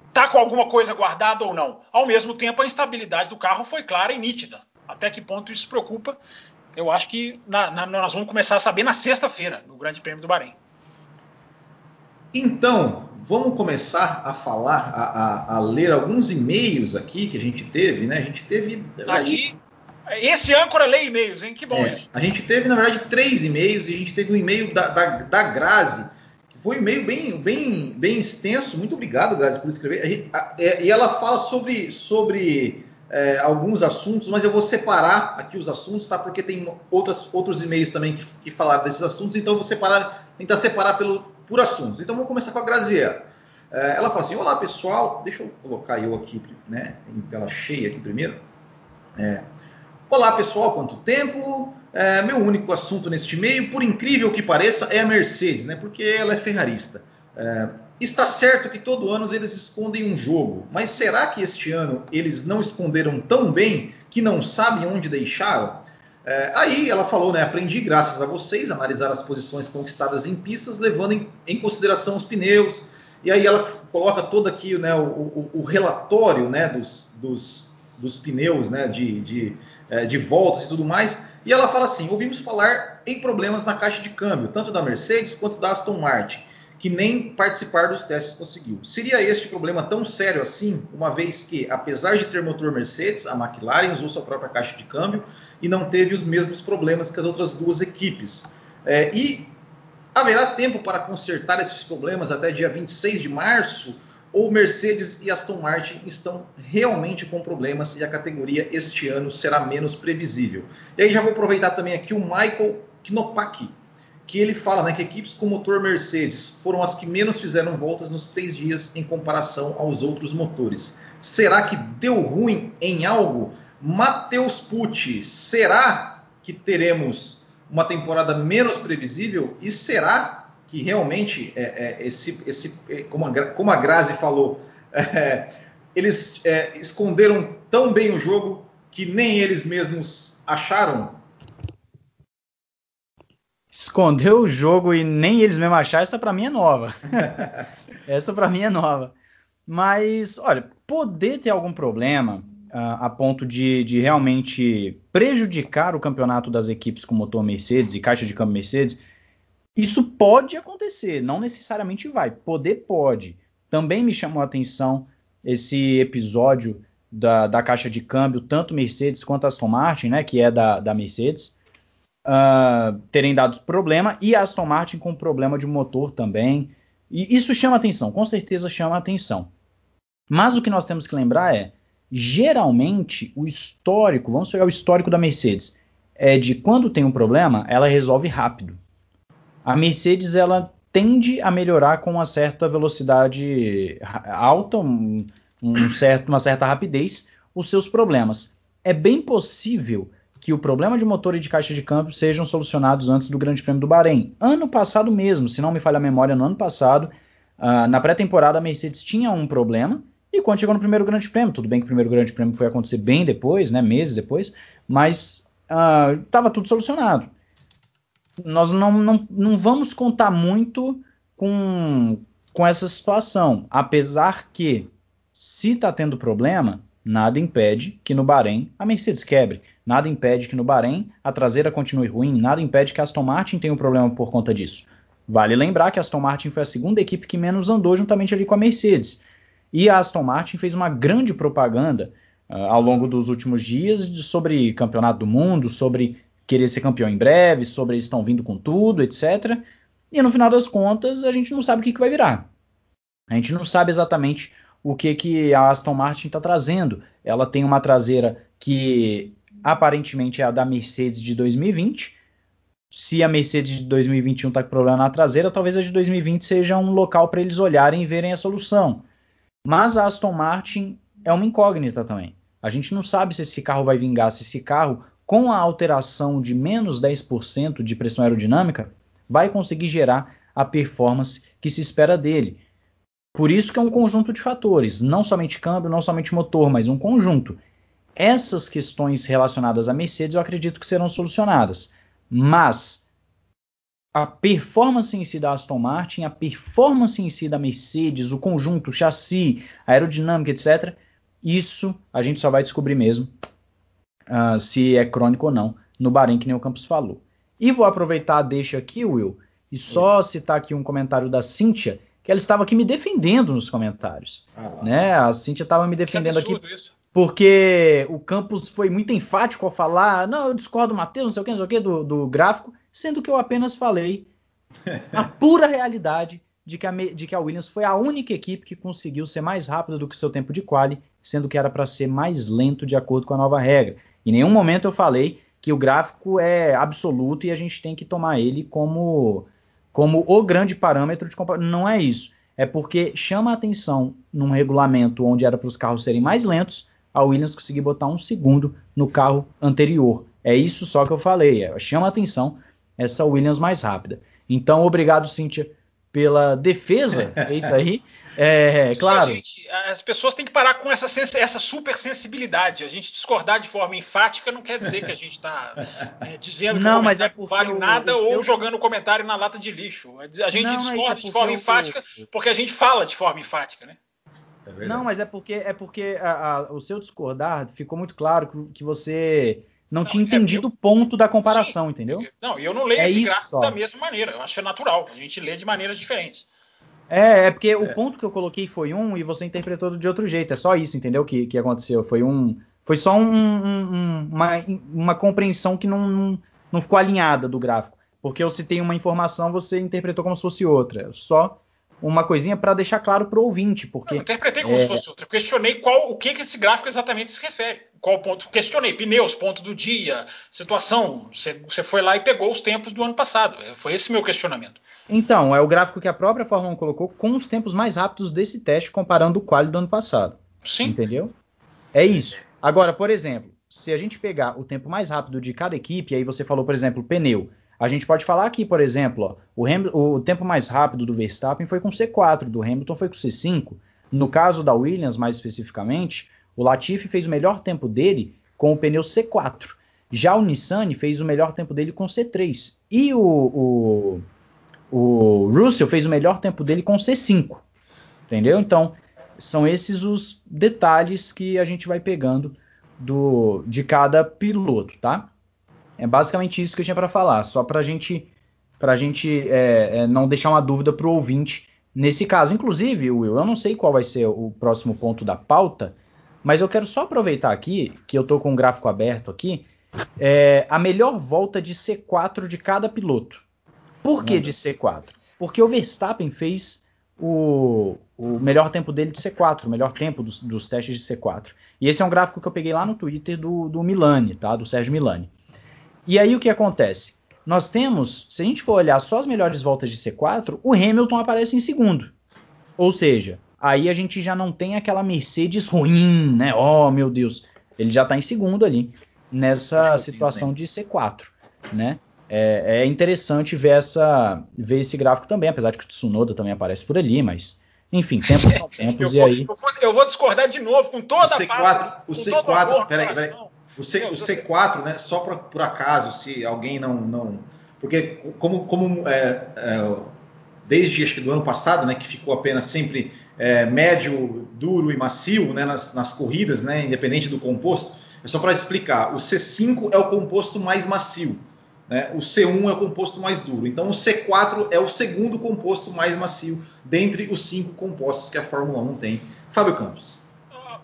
está com alguma coisa guardada ou não. Ao mesmo tempo, a instabilidade do carro foi clara e nítida. Até que ponto isso preocupa? Eu acho que na, na, nós vamos começar a saber na sexta-feira, no Grande Prêmio do Bahrein. Então, vamos começar a falar, a, a, a ler alguns e-mails aqui que a gente teve, né? A gente teve. Aqui, esse âncora lê e-mails, hein? Que bom é, isso. A gente teve, na verdade, três e-mails e a gente teve um e-mail da, da, da Grazi foi um e-mail bem, bem, bem extenso. Muito obrigado, Grazi, por escrever. É, e ela fala sobre, sobre é, alguns assuntos, mas eu vou separar aqui os assuntos, tá? Porque tem outras, outros e-mails também que, que falaram desses assuntos, então eu vou separar, tentar separar pelo, por assuntos. Então vamos começar com a Graziella. É, ela fala assim: Olá pessoal, deixa eu colocar eu aqui né, em tela cheia aqui primeiro. É, Olá pessoal, quanto tempo? É, meu único assunto neste meio, por incrível que pareça, é a Mercedes, né? Porque ela é ferrarista. É, está certo que todo ano eles escondem um jogo, mas será que este ano eles não esconderam tão bem que não sabem onde deixaram? É, aí ela falou, né? Aprendi graças a vocês analisar as posições conquistadas em pistas, levando em, em consideração os pneus. E aí ela coloca todo aqui né, o, o, o relatório né, dos, dos, dos pneus né, de, de é, de voltas e tudo mais. E ela fala assim: ouvimos falar em problemas na caixa de câmbio, tanto da Mercedes quanto da Aston Martin, que nem participar dos testes conseguiu. Seria este problema tão sério assim, uma vez que, apesar de ter motor Mercedes, a McLaren usou sua própria caixa de câmbio e não teve os mesmos problemas que as outras duas equipes? É, e haverá tempo para consertar esses problemas até dia 26 de março? Ou Mercedes e Aston Martin estão realmente com problemas e a categoria este ano será menos previsível. E aí já vou aproveitar também aqui o Michael Knopak, que ele fala né, que equipes com motor Mercedes foram as que menos fizeram voltas nos três dias em comparação aos outros motores. Será que deu ruim em algo? Matheus Pucci, será que teremos uma temporada menos previsível? E será que realmente é, é, esse, esse, é, como, a, como a Grazi falou, é, eles é, esconderam tão bem o jogo que nem eles mesmos acharam. Escondeu o jogo e nem eles mesmos acharam, essa para mim é nova. essa para mim é nova. Mas, olha, poder ter algum problema uh, a ponto de, de realmente prejudicar o campeonato das equipes com motor Mercedes e caixa de câmbio Mercedes, isso pode acontecer, não necessariamente vai. Poder pode. Também me chamou a atenção esse episódio da, da caixa de câmbio, tanto Mercedes quanto Aston Martin, né, que é da, da Mercedes, uh, terem dado problema, e Aston Martin com problema de motor também. E isso chama atenção, com certeza chama atenção. Mas o que nós temos que lembrar é, geralmente, o histórico, vamos pegar o histórico da Mercedes, é de quando tem um problema, ela resolve rápido a Mercedes ela tende a melhorar com uma certa velocidade alta, um, um certo, uma certa rapidez, os seus problemas. É bem possível que o problema de motor e de caixa de câmbio sejam solucionados antes do Grande Prêmio do Bahrein. Ano passado mesmo, se não me falha a memória, no ano passado, uh, na pré-temporada a Mercedes tinha um problema e quando chegou no primeiro Grande Prêmio, tudo bem que o primeiro Grande Prêmio foi acontecer bem depois, né, meses depois, mas estava uh, tudo solucionado. Nós não, não, não vamos contar muito com, com essa situação, apesar que se está tendo problema, nada impede que no Bahrein a Mercedes quebre. Nada impede que no Bahrein a traseira continue ruim, nada impede que a Aston Martin tenha um problema por conta disso. Vale lembrar que a Aston Martin foi a segunda equipe que menos andou juntamente ali com a Mercedes. E a Aston Martin fez uma grande propaganda uh, ao longo dos últimos dias sobre campeonato do mundo, sobre querer ser campeão em breve, sobre eles estão vindo com tudo, etc. E no final das contas, a gente não sabe o que, que vai virar. A gente não sabe exatamente o que, que a Aston Martin está trazendo. Ela tem uma traseira que aparentemente é a da Mercedes de 2020. Se a Mercedes de 2021 está com problema na traseira, talvez a de 2020 seja um local para eles olharem e verem a solução. Mas a Aston Martin é uma incógnita também. A gente não sabe se esse carro vai vingar, se esse carro, com a alteração de menos 10% de pressão aerodinâmica, vai conseguir gerar a performance que se espera dele. Por isso que é um conjunto de fatores, não somente câmbio, não somente motor, mas um conjunto essas questões relacionadas à Mercedes eu acredito que serão solucionadas. Mas a performance em si da Aston Martin, a performance em si da Mercedes, o conjunto, o chassi, a aerodinâmica, etc., isso a gente só vai descobrir mesmo uh, se é crônico ou não no Bahrein, que nem o Campos falou. E vou aproveitar, deixa aqui, Will, e só citar aqui um comentário da Cíntia, que ela estava aqui me defendendo nos comentários. Ah, né? A Cíntia estava me defendendo aqui. Isso porque o Campos foi muito enfático ao falar, não, eu discordo do Matheus, não sei o que, não sei o que, do, do gráfico, sendo que eu apenas falei a pura realidade de que, a, de que a Williams foi a única equipe que conseguiu ser mais rápida do que o seu tempo de quali, sendo que era para ser mais lento de acordo com a nova regra. Em nenhum momento eu falei que o gráfico é absoluto e a gente tem que tomar ele como, como o grande parâmetro de comparação. Não é isso. É porque chama a atenção num regulamento onde era para os carros serem mais lentos, a Williams conseguir botar um segundo no carro anterior. É isso só que eu falei. É, chama a atenção essa Williams mais rápida. Então, obrigado, Cíntia, pela defesa feita aí. É, claro. Gente, as pessoas têm que parar com essa, essa super sensibilidade. A gente discordar de forma enfática não quer dizer que a gente está é, dizendo que não, mas é não vale nada ou seu... jogando comentário na lata de lixo. A gente não, discorda é de forma enfática porque a gente fala de forma enfática, né? É não, mas é porque é porque a, a, o seu discordar ficou muito claro que, que você não, não tinha é entendido o ponto da comparação, sim, entendeu? Não, eu não leio é esse gráfico da mesma maneira. Eu acho que é natural. A gente lê de maneiras diferentes. É, é porque é. o ponto que eu coloquei foi um e você interpretou de outro jeito. É só isso, entendeu? Que, que aconteceu. Foi um. Foi só um, um, uma, uma compreensão que não, não, não ficou alinhada do gráfico. Porque eu citei uma informação, você interpretou como se fosse outra. Só uma coisinha para deixar claro para o ouvinte, porque eu interpretei como é... se fosse outra. Eu questionei qual o que, que esse gráfico exatamente se refere. Qual ponto? Questionei pneus, ponto do dia, situação. Você, você foi lá e pegou os tempos do ano passado. Foi esse meu questionamento. Então, é o gráfico que a própria Fórmula 1 colocou com os tempos mais rápidos desse teste comparando o quali do ano passado. Sim. Entendeu? É isso. Agora, por exemplo, se a gente pegar o tempo mais rápido de cada equipe, aí você falou, por exemplo, pneu. A gente pode falar aqui, por exemplo, ó, o, o, tempo mais rápido do Verstappen foi com C4, do Hamilton foi com C5. No caso da Williams, mais especificamente, o Latifi fez o melhor tempo dele com o pneu C4. Já o Nissan fez o melhor tempo dele com C3. E o, o, o Russell fez o melhor tempo dele com C5. Entendeu? Então, são esses os detalhes que a gente vai pegando do, de cada piloto, tá? É basicamente isso que eu tinha para falar, só para gente, a gente é, é, não deixar uma dúvida para o ouvinte nesse caso. Inclusive, Will, eu não sei qual vai ser o próximo ponto da pauta, mas eu quero só aproveitar aqui, que eu estou com o gráfico aberto aqui, é, a melhor volta de C4 de cada piloto. Por que de C4? Porque o Verstappen fez o, o, melhor tempo dele de C4, o melhor tempo dos, dos, testes de C4. E esse é um gráfico que eu peguei lá no Twitter do, do Milani, tá? Do Sérgio Milani. E aí o que acontece? Nós temos, se a gente for olhar só as melhores voltas de C4, o Hamilton aparece em segundo. Ou seja, aí a gente já não tem aquela Mercedes ruim, né? Oh, meu Deus. Ele já está em segundo ali. nessa situação de C4, né? É, é, interessante ver, essa, ver esse gráfico também, apesar de que o Tsunoda também aparece por ali, mas enfim, tempos são tempos eu, e aí. Eu vou, eu vou, discordar de novo com toda o C4, a o C4, peraí, peraí. O, C, o C4, né? Só pra, por acaso, se alguém não, não, porque como, como é, é, desde acho que do ano passado, né, que ficou apenas sempre é, médio, duro e macio, né, nas, nas corridas, né, independente do composto. É só para explicar. O C5 é o composto mais macio. Né? O C1 é o composto mais duro. Então o C4 é o segundo composto mais macio dentre os cinco compostos que a Fórmula 1 tem. Fábio Campos.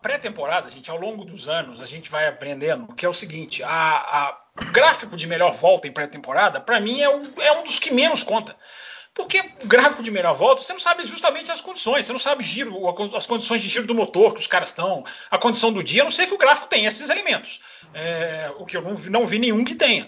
Pré-temporada, gente, ao longo dos anos, a gente vai aprendendo que é o seguinte: a, a, o gráfico de melhor volta em pré-temporada, para mim, é, é um dos que menos conta. Porque gráfico de melhor volta, você não sabe justamente as condições, você não sabe giro, as condições de giro do motor que os caras estão, a condição do dia, a não sei que o gráfico tenha esses elementos. É, o que eu não, não, vi nenhum que tenha.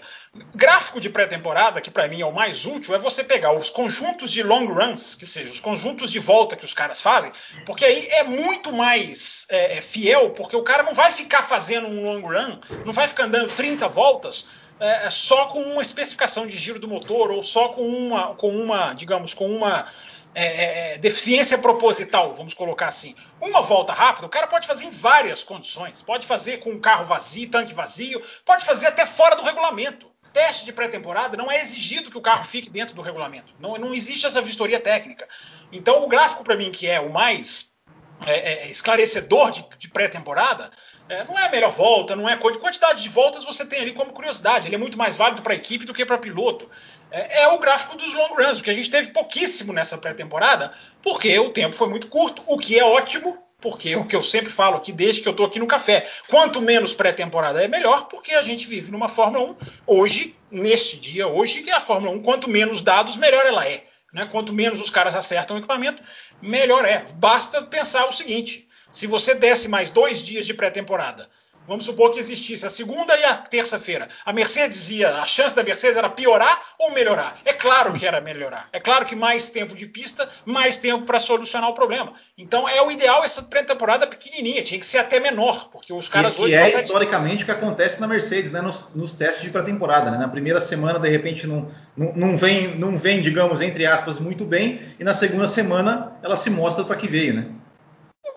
Gráfico de pré-temporada, que para mim é o mais útil, é você pegar os conjuntos de long runs, que seja, os conjuntos de volta que os caras fazem, porque aí é muito mais é, é fiel, porque o cara não vai ficar fazendo um long run, não vai ficar andando 30 voltas é, é, só com uma especificação de giro do motor ou só com uma, com uma digamos, com uma é, é, é, deficiência proposital, vamos colocar assim. Uma volta rápida, o cara pode fazer em várias condições. Pode fazer com um carro vazio, tanque vazio, pode fazer até fora do regulamento. Teste de pré-temporada não é exigido que o carro fique dentro do regulamento. Não, não existe essa vistoria técnica. Então, o gráfico, para mim, que é o mais é, é, esclarecedor de, de pré-temporada, é, não é a melhor volta, não é quantidade de voltas você tem ali como curiosidade. Ele é muito mais válido para a equipe do que para piloto. É, é, o gráfico dos long runs, que a gente teve pouquíssimo nessa pré-temporada, porque o tempo foi muito curto, o que é ótimo, porque o que eu sempre falo aqui desde que eu estou aqui no café, quanto menos pré-temporada é melhor, porque a gente vive numa Fórmula 1 hoje, neste dia, hoje, que é a Fórmula 1, quanto menos dados, melhor ela é. Né? Quanto menos os caras acertam o equipamento, melhor é. Basta pensar o seguinte: se você desse mais dois dias de pré-temporada Vamos supor que existisse a segunda e a terça-feira. A Mercedes ia, a chance da Mercedes era piorar ou melhorar? É claro que era melhorar. É claro que mais tempo de pista, mais tempo para solucionar o problema. Então é o ideal essa pré-temporada pequenininha, tinha que ser até menor, porque os caras e, hoje. E é historicamente o que acontece na Mercedes, né, nos, nos testes de pré-temporada. Né? Na primeira semana, de repente, não, não, não, vem, não vem, digamos, entre aspas, muito bem, e na segunda semana ela se mostra para que veio, né?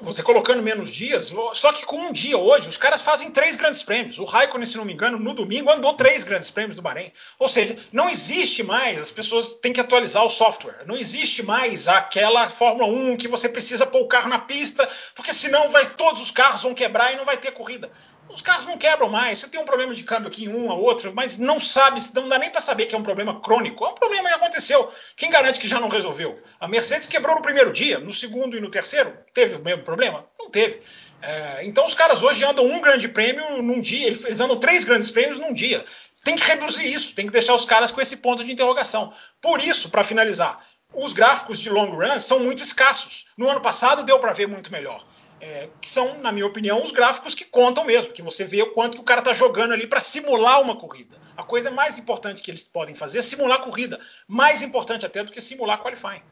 Você colocando menos dias, só que com um dia hoje, os caras fazem três grandes prêmios. O Raikkonen, se não me engano, no domingo andou três grandes prêmios do Bahrein. Ou seja, não existe mais, as pessoas têm que atualizar o software. Não existe mais aquela Fórmula 1 que você precisa pôr o carro na pista, porque senão vai todos os carros vão quebrar e não vai ter corrida. Os carros não quebram mais. Você tem um problema de câmbio aqui em um a outro, mas não sabe, não dá nem para saber que é um problema crônico. É um problema que aconteceu. Quem garante que já não resolveu? A Mercedes quebrou no primeiro dia, no segundo e no terceiro. Teve o mesmo problema? Não teve. É, então os caras hoje andam um grande prêmio num dia, eles andam três grandes prêmios num dia. Tem que reduzir isso, tem que deixar os caras com esse ponto de interrogação. Por isso, para finalizar, os gráficos de long run são muito escassos. No ano passado deu para ver muito melhor é, que são, na minha opinião, os gráficos que contam mesmo, que você vê o quanto que o cara está jogando ali para simular uma corrida. A coisa mais importante que eles podem fazer é simular a corrida, mais importante até do que simular qualifying.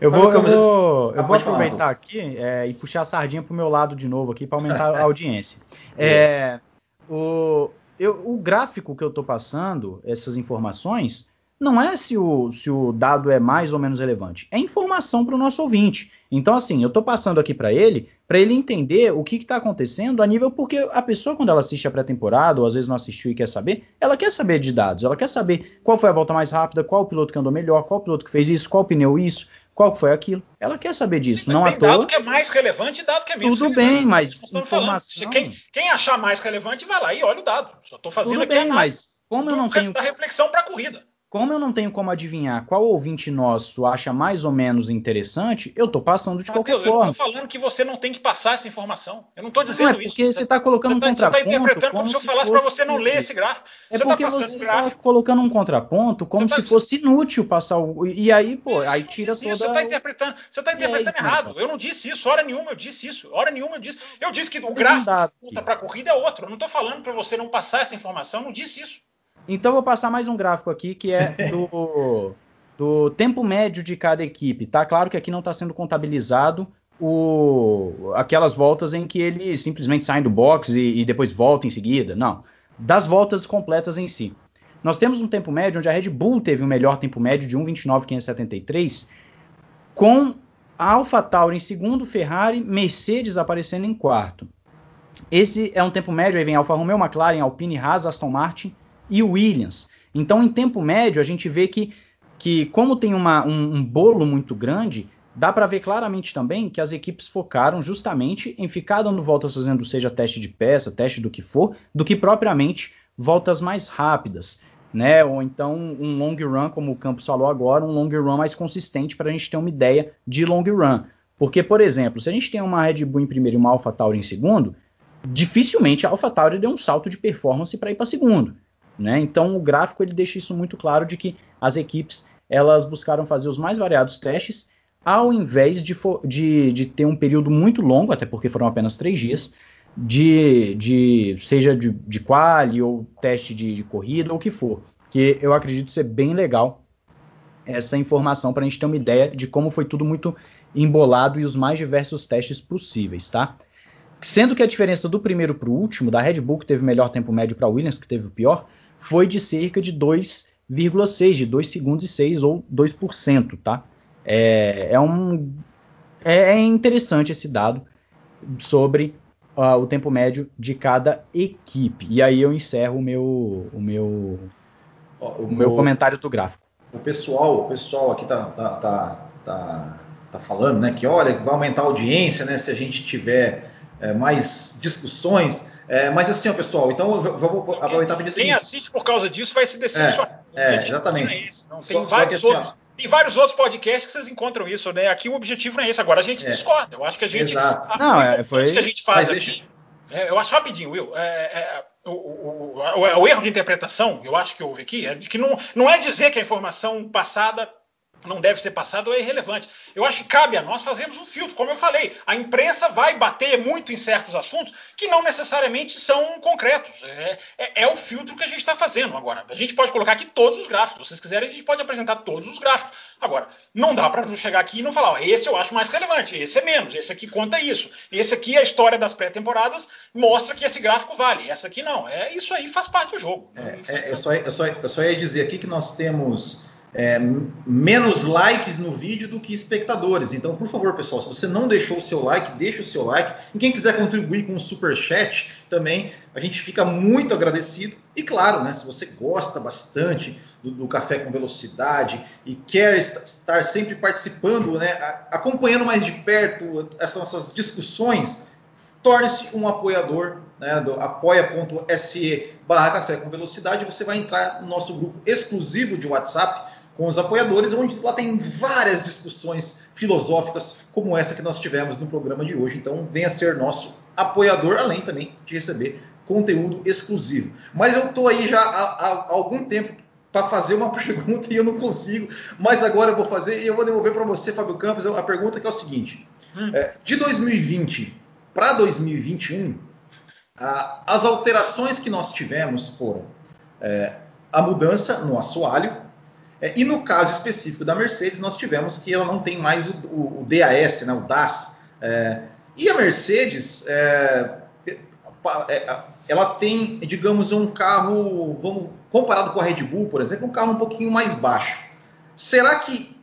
Eu vou, eu vou, eu vou aproveitar aqui é, e puxar a sardinha para o meu lado de novo aqui para aumentar a audiência. É, o, eu, o gráfico que eu estou passando, essas informações, não é se o, se o dado é mais ou menos relevante, é informação para o nosso ouvinte. Então, assim, eu estou passando aqui para ele, para ele entender o que está acontecendo a nível, porque a pessoa, quando ela assiste a pré-temporada, ou às vezes não assistiu e quer saber, ela quer saber de dados, ela quer saber qual foi a volta mais rápida, qual o piloto que andou melhor, qual o piloto que fez isso, qual pneu isso, qual foi aquilo. Ela quer saber disso, não tem à toa. dado que é mais relevante e dado que é menos Tudo relevante. bem, mas informação... Quem, quem, achar mais relevante, vai lá e olha o dado. Só estou fazendo Tudo aqui bem, mas como eu não tenho... da reflexão para a corrida. Como eu não tenho como adivinhar qual ouvinte nosso acha mais ou menos interessante, eu estou passando de qualquer forma. Eu não estou falando que você não tem que passar essa informação. Eu não estou dizendo não, é porque isso. você está colocando você um contraponto. Você está interpretando como, como se eu falasse para você não ler esse gráfico. É você tá porque tá você está colocando um contraponto como tá... se fosse inútil passar o. E aí, pô, aí tira toda. Você está interpretando, você tá interpretando é errado. Eu não disse isso, hora nenhuma eu disse isso. Hora nenhuma eu disse. Eu disse que o gráfico para a corrida é outro. Eu não estou falando para você não passar essa informação, eu não disse isso. Então eu vou passar mais um gráfico aqui que é do, do tempo médio de cada equipe. Tá claro que aqui não está sendo contabilizado o, aquelas voltas em que eles simplesmente saem do box e, e depois voltam em seguida. Não. das voltas completas em si. Nós temos um tempo médio onde a Red Bull teve o melhor tempo médio de 1:29.573, com a AlphaTauri em segundo, Ferrari, Mercedes aparecendo em quarto. Esse é um tempo médio, aí vem Alfa Romeo, McLaren, Alpine, Haas, Aston Martin e Williams. Então, em tempo médio, a gente vê que, que como tem uma, um, um bolo muito grande, dá para ver claramente também que as equipes focaram justamente em ficar dando voltas fazendo seja teste de peça, teste do que for, do que propriamente voltas mais rápidas, né? Ou então um long run, como o Campos falou agora, um long run mais consistente para a gente ter uma ideia de long run. Porque, por exemplo, se a gente tem uma Red Bull em primeiro e uma AlphaTauri em segundo, dificilmente a AlphaTauri deu um salto de performance para ir para segundo. Né? Então o gráfico ele deixa isso muito claro de que as equipes elas buscaram fazer os mais variados testes ao invés de, de, de ter um período muito longo, até porque foram apenas três dias, de, de seja de, de quali ou teste de, de corrida ou o que for. Que eu acredito ser bem legal essa informação para a gente ter uma ideia de como foi tudo muito embolado e os mais diversos testes possíveis, tá? Sendo que a diferença do primeiro para o último, da Red Bull, que teve melhor tempo médio para a Williams, que teve o pior, foi de cerca de 2,6, de 2 segundos e 6 ou 2%, tá? É, é, um, é, é interessante esse dado sobre uh, o tempo médio de cada equipe. E aí eu encerro o meu, o meu, o, o meu comentário do gráfico. O pessoal, o pessoal aqui tá, tá, tá, tá, tá falando, né, que olha, vai aumentar a audiência, né, se a gente tiver é, mais discussões. É, mas assim, ó, pessoal, então vamos aproveitar para dizer. Quem assiste por causa disso vai se decepcionar. É, é exatamente. Não é esse, não. Tem, só, vários só outros, assim, tem vários outros podcasts que vocês encontram isso, né? Aqui o objetivo não é esse. Agora a gente é. discorda. Eu acho que a gente. Exato. A, não, é, foi... que a gente faz mas aqui. Deixa... É, eu acho rapidinho, Will. É, é, o, o, o, o, erro de interpretação, eu acho que houve aqui, é de que não, não é dizer que a informação passada não deve ser passado é irrelevante. Eu acho que cabe a nós fazermos um filtro, como eu falei. A imprensa vai bater muito em certos assuntos que não necessariamente são concretos. É, é, é o filtro que a gente está fazendo. Agora, a gente pode colocar aqui todos os gráficos. Se vocês quiserem, a gente pode apresentar todos os gráficos. Agora, não dá para chegar aqui e não falar, ó, esse eu acho mais relevante, esse é menos, esse aqui conta isso. Esse aqui, a história das pré-temporadas, mostra que esse gráfico vale. Essa aqui não. É Isso aí faz parte do jogo. É, é eu, só, eu, só, eu só ia dizer aqui que nós temos é, menos likes no vídeo do que espectadores. Então, por favor, pessoal, se você não deixou o seu like, deixe o seu like. E quem quiser contribuir com o super chat também, a gente fica muito agradecido. E claro, né, se você gosta bastante do, do Café com Velocidade e quer estar sempre participando, né, acompanhando mais de perto essas nossas discussões, torne-se um apoiador né, do apoia.se barra café com velocidade, você vai entrar no nosso grupo exclusivo de WhatsApp, com os apoiadores, onde lá tem várias discussões filosóficas como essa que nós tivemos no programa de hoje. Então, venha ser nosso apoiador, além também de receber conteúdo exclusivo. Mas eu estou aí já há, há algum tempo para fazer uma pergunta e eu não consigo, mas agora eu vou fazer e eu vou devolver para você, Fábio Campos, a pergunta que é o seguinte: hum. é, de 2020 para 2021, a, as alterações que nós tivemos foram é, a mudança no assoalho, é, e no caso específico da Mercedes, nós tivemos que ela não tem mais o, o, o DAS, né, o DAS. É, e a Mercedes, é, é, ela tem, digamos, um carro, vamos, comparado com a Red Bull, por exemplo, um carro um pouquinho mais baixo. Será que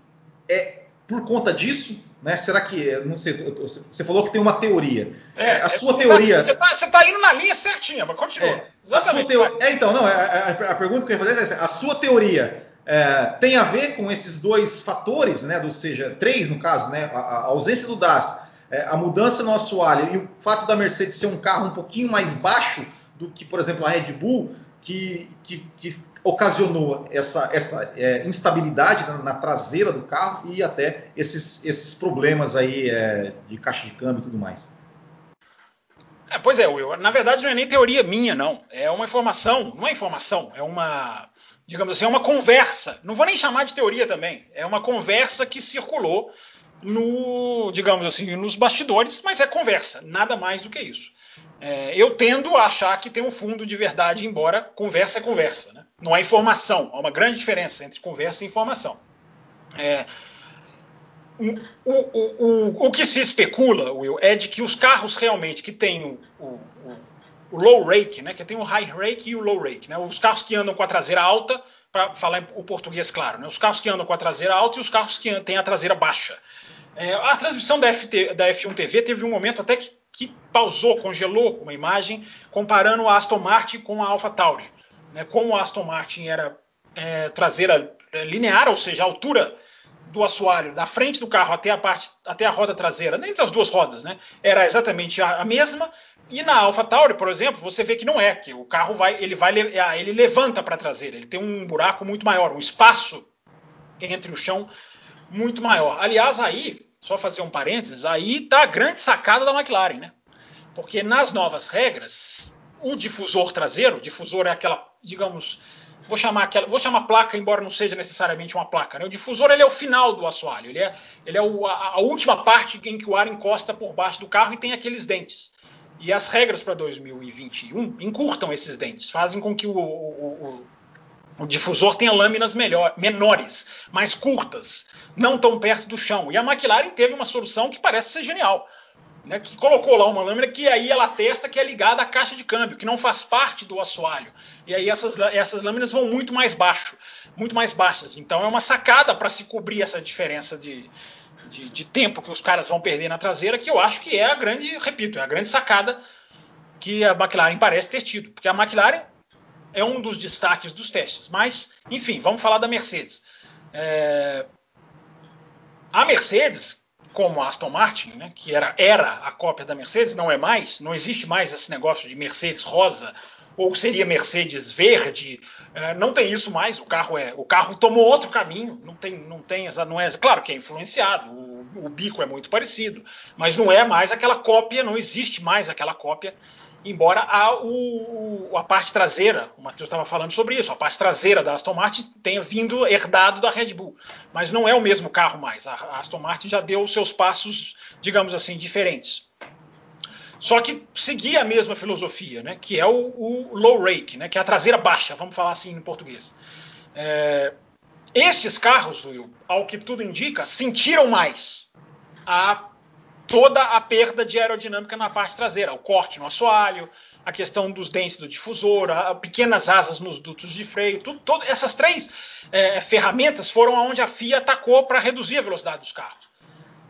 é por conta disso? Né? Será que, não sei, você falou que tem uma teoria. É, a sua teoria. Você está tá indo na linha certinha, mas continua. É, a sua teo... é, então, não, a, a, a, pergunta que eu ia fazer é essa. A sua teoria é, tem a ver com esses dois fatores, né, ou seja, três no caso, né, a, a ausência do DAS, é, a mudança no assoalho e o fato da Mercedes ser um carro um pouquinho mais baixo do que, por exemplo, a Red Bull, que, que, que ocasionou essa, essa é, instabilidade na, na, traseira do carro e até esses, esses problemas aí é, de caixa de câmbio e tudo mais. É, pois é, Will. Na verdade, não é nem teoria minha, não. É uma informação. Não é informação, é uma digamos assim, é uma conversa. Não vou nem chamar de teoria também. É uma conversa que circulou no, digamos assim, nos bastidores, mas é conversa, nada mais do que isso. É, eu tendo a achar que tem um fundo de verdade, embora conversa é conversa. Né? Não é informação. Há uma grande diferença entre conversa e informação. É, o, o, o, o, que se especula, Will, é de que os carros realmente que têm o, o low rake, né? Que tem o high rake e o low rake, né? Os carros que andam com a traseira alta, para falar o português claro, né? Os carros que andam com a traseira alta e os carros que têm a traseira baixa. É, a transmissão da, FT, da F1 TV teve um momento até que, que pausou, congelou uma imagem, comparando a Aston Martin com a Alpha Tauri. Né? Como a Aston Martin era é, traseira é, linear, ou seja, a altura do assoalho da frente do carro até a parte até a roda traseira, entre as duas rodas, né, era exatamente a, a mesma. E na Alpha Tauri, por exemplo, você vê que não é, que o carro vai, ele vai, ah, ele levanta para a traseira, ele tem um buraco muito maior, um espaço entre o chão muito maior. Aliás, aí, só fazer um parênteses, aí tá a grande sacada da McLaren, né? Porque nas novas regras, o difusor traseiro, o difusor é aquela, digamos, vou chamar aquela, vou chamar placa, embora não seja necessariamente uma placa. Né? O difusor ele é o final do assoalho, ele é, ele é o, a, a, última parte em que o ar encosta por baixo do carro e tem aqueles dentes. E as regras para 2021 encurtam esses dentes, fazem com que o, o, o difusor tenha lâminas melhor, menores, mais curtas, não tão perto do chão. E a McLaren teve uma solução que parece ser genial né, que colocou lá uma lâmina que aí ela testa que é ligada à caixa de câmbio, que não faz parte do assoalho. E aí essas, essas lâminas vão muito mais baixo, muito mais baixas. Então é uma sacada para se cobrir essa diferença de, de, de, tempo que os caras vão perder na traseira, que eu acho que é a grande, repito, é a grande sacada que a McLaren parece ter tido. Porque a McLaren é um dos destaques dos testes. Mas, enfim, vamos falar da Mercedes. É... A Mercedes, como a Aston Martin, né, que era, era a cópia da Mercedes, não é mais, não existe mais esse negócio de Mercedes rosa ou seria Mercedes verde, é, não tem isso mais. O carro é, o carro tomou outro caminho, não tem, não tem essa, não é, claro que é influenciado, o, o bico é muito parecido, mas não é mais aquela cópia, não existe mais aquela cópia embora a, o, a parte traseira, o Matheus estava falando sobre isso, a parte traseira da Aston Martin tenha vindo herdado da Red Bull, mas não é o mesmo carro mais. A, a Aston Martin já deu os seus passos, digamos assim, diferentes. Só que seguia a mesma filosofia, né, que é o, o low rake, né, que é a traseira baixa, vamos falar assim em português. É, estes carros, Will, ao que tudo indica, sentiram mais a toda a perda de aerodinâmica na parte traseira, o corte no assoalho, a questão dos dentes do difusor, a, pequenas asas nos dutos de freio, tudo, todo, essas três é, ferramentas foram aonde a FIA atacou para reduzir a velocidade dos carros.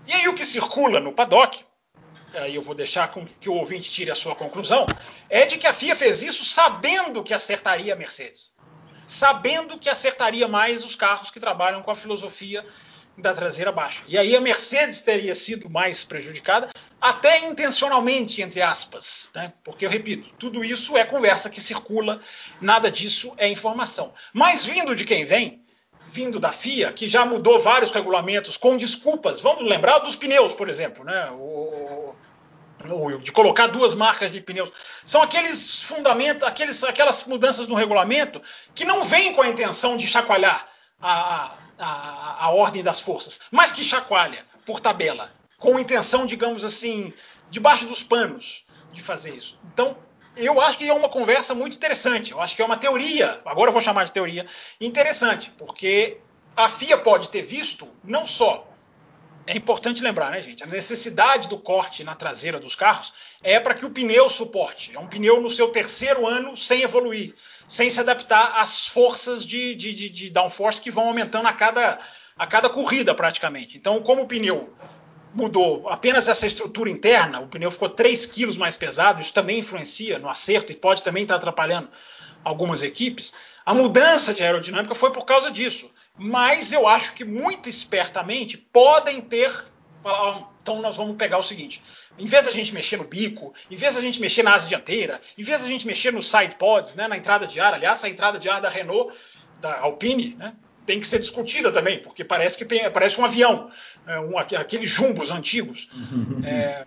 E aí o que circula no paddock, aí eu vou deixar com que o ouvinte tire a sua conclusão, é de que a FIA fez isso sabendo que acertaria a Mercedes. Sabendo que acertaria mais os carros que trabalham com a filosofia da traseira baixa. E aí a Mercedes teria sido mais prejudicada, até intencionalmente, entre aspas, né? porque eu repito, tudo isso é conversa que circula, nada disso é informação. Mas vindo de quem vem, vindo da FIA, que já mudou vários regulamentos com desculpas, vamos lembrar dos pneus, por exemplo, né? O, de colocar duas marcas de pneus. São aqueles fundamentos, aqueles, aquelas mudanças no regulamento que não vêm com a intenção de chacoalhar a, a, a ordem das forças, mas que chacoalha por tabela, com intenção, digamos assim, debaixo dos panos de fazer isso. Então, eu acho que é uma conversa muito interessante. Eu acho que é uma teoria, agora eu vou chamar de teoria, interessante, porque a FIA pode ter visto não só é importante lembrar, né, gente? A necessidade do corte na traseira dos carros é para que o pneu suporte. É um pneu no seu terceiro ano sem evoluir, sem se adaptar às forças de, de, de, de downforce que vão aumentando a cada, a cada corrida, praticamente. Então, como o pneu mudou apenas essa estrutura interna, o pneu ficou 3 quilos mais pesado, isso também influencia no acerto e pode também estar atrapalhando algumas equipes. A mudança de aerodinâmica foi por causa disso mas eu acho que muito espertamente podem ter. Falar, então nós vamos pegar o seguinte: em vez da gente mexer no bico, em vez da gente mexer na asa dianteira, em vez da gente mexer nos side pods, né, na entrada de ar, aliás, a entrada de ar da Renault, da Alpine, né, tem que ser discutida também, porque parece que tem, parece um avião, é, um, aqueles jumbos antigos. é,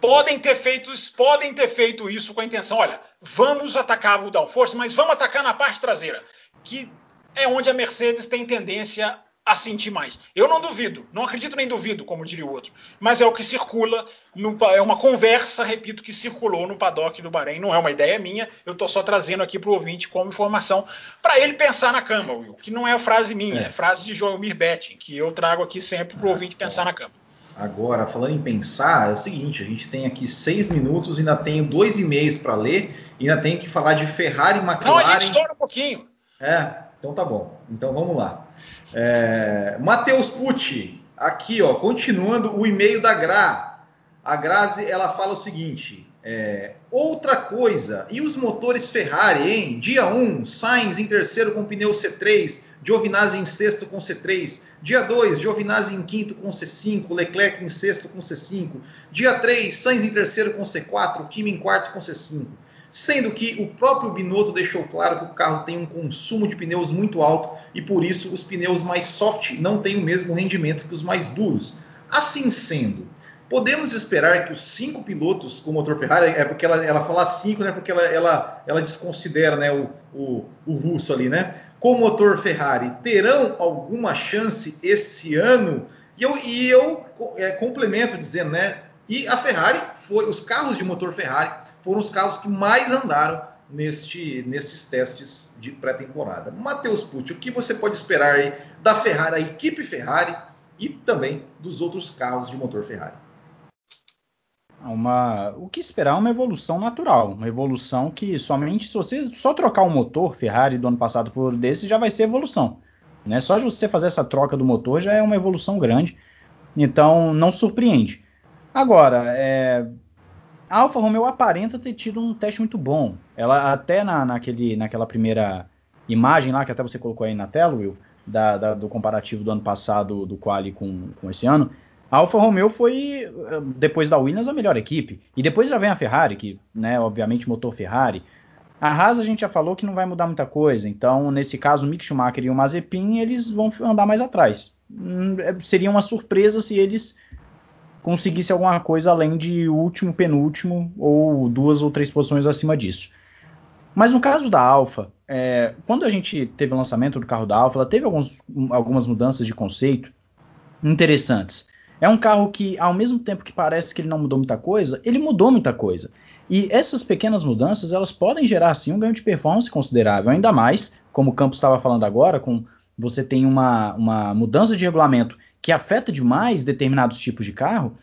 podem ter feito, podem ter feito isso com a intenção, olha, vamos atacar o downforce, mas vamos atacar na parte traseira, que é onde a Mercedes tem tendência a sentir mais. Eu não duvido, não acredito nem duvido, como diria o outro, mas é o que circula, no, é uma conversa, repito, que circulou no paddock do Bahrein, não é uma ideia minha, eu estou só trazendo aqui para o ouvinte como informação, para ele pensar na cama, Will, que não é frase minha, é, é frase de João Betting, que eu trago aqui sempre para o ah, ouvinte pensar na cama. Agora, falando em pensar, é o seguinte: a gente tem aqui seis minutos, ainda tenho dois e-mails para ler, e ainda tenho que falar de Ferrari e McLaren. Não, a gente estoura um pouquinho. É, então tá bom. Então vamos lá. É, Matheus Pucci, aqui, ó, continuando o e-mail da Gra. A Grazi, ela fala o seguinte: é, outra coisa, e os motores Ferrari, hein? Dia 1, Sainz em terceiro com pneu C3, Giovinazzi em sexto com C3. Dia 2, Giovinazzi em quinto com C5, Leclerc em sexto com C5. Dia 3, Sainz em terceiro com C4, Kimi em quarto com C5. Sendo que o próprio Binotto deixou claro que o carro tem um consumo de pneus muito alto e por isso os pneus mais soft não têm o mesmo rendimento que os mais duros. Assim sendo, Podemos esperar que os cinco pilotos com motor Ferrari, é porque ela, ela fala cinco, né? Porque ela, ela, ela desconsidera né, o, o, o russo ali, né? Com motor Ferrari, terão alguma chance esse ano? E eu, e eu é, complemento dizendo, né? E a Ferrari foi, os carros de motor Ferrari foram os carros que mais andaram neste, nestes testes de pré-temporada. Matheus Pucci, o que você pode esperar aí da Ferrari, a equipe Ferrari e também dos outros carros de motor Ferrari? uma, o que esperar é uma evolução natural, uma evolução que somente se você só trocar o motor Ferrari do ano passado por desse já vai ser evolução, né? Só de você fazer essa troca do motor já é uma evolução grande, então não surpreende. Agora, é, a Alfa Romeo aparenta ter tido um teste muito bom. Ela até na, naquele, naquela primeira imagem lá que até você colocou aí na tela, Will, da, da, do comparativo do ano passado do quali com, com esse ano, a Alfa Romeo foi, depois da Williams, a melhor equipe. E depois já vem a Ferrari, que, né, obviamente, motor Ferrari. A Haas a gente já falou que não vai mudar muita coisa. Então, nesse caso, o Mick Schumacher e o Mazepin, eles vão andar mais atrás. Hum, é, seria uma surpresa se eles conseguissem alguma coisa além de último, penúltimo ou duas ou três posições acima disso. Mas no caso da Alfa, é, quando a gente teve o lançamento do carro da Alfa, ela teve alguns, algumas mudanças de conceito interessantes. É um carro que, ao mesmo tempo que parece que ele não mudou muita coisa, ele mudou muita coisa. E essas pequenas mudanças, elas podem gerar sim um ganho de performance considerável, ainda mais, como o Campos estava falando agora, com você tem uma, uma mudança de regulamento que afeta demais determinados tipos de carro,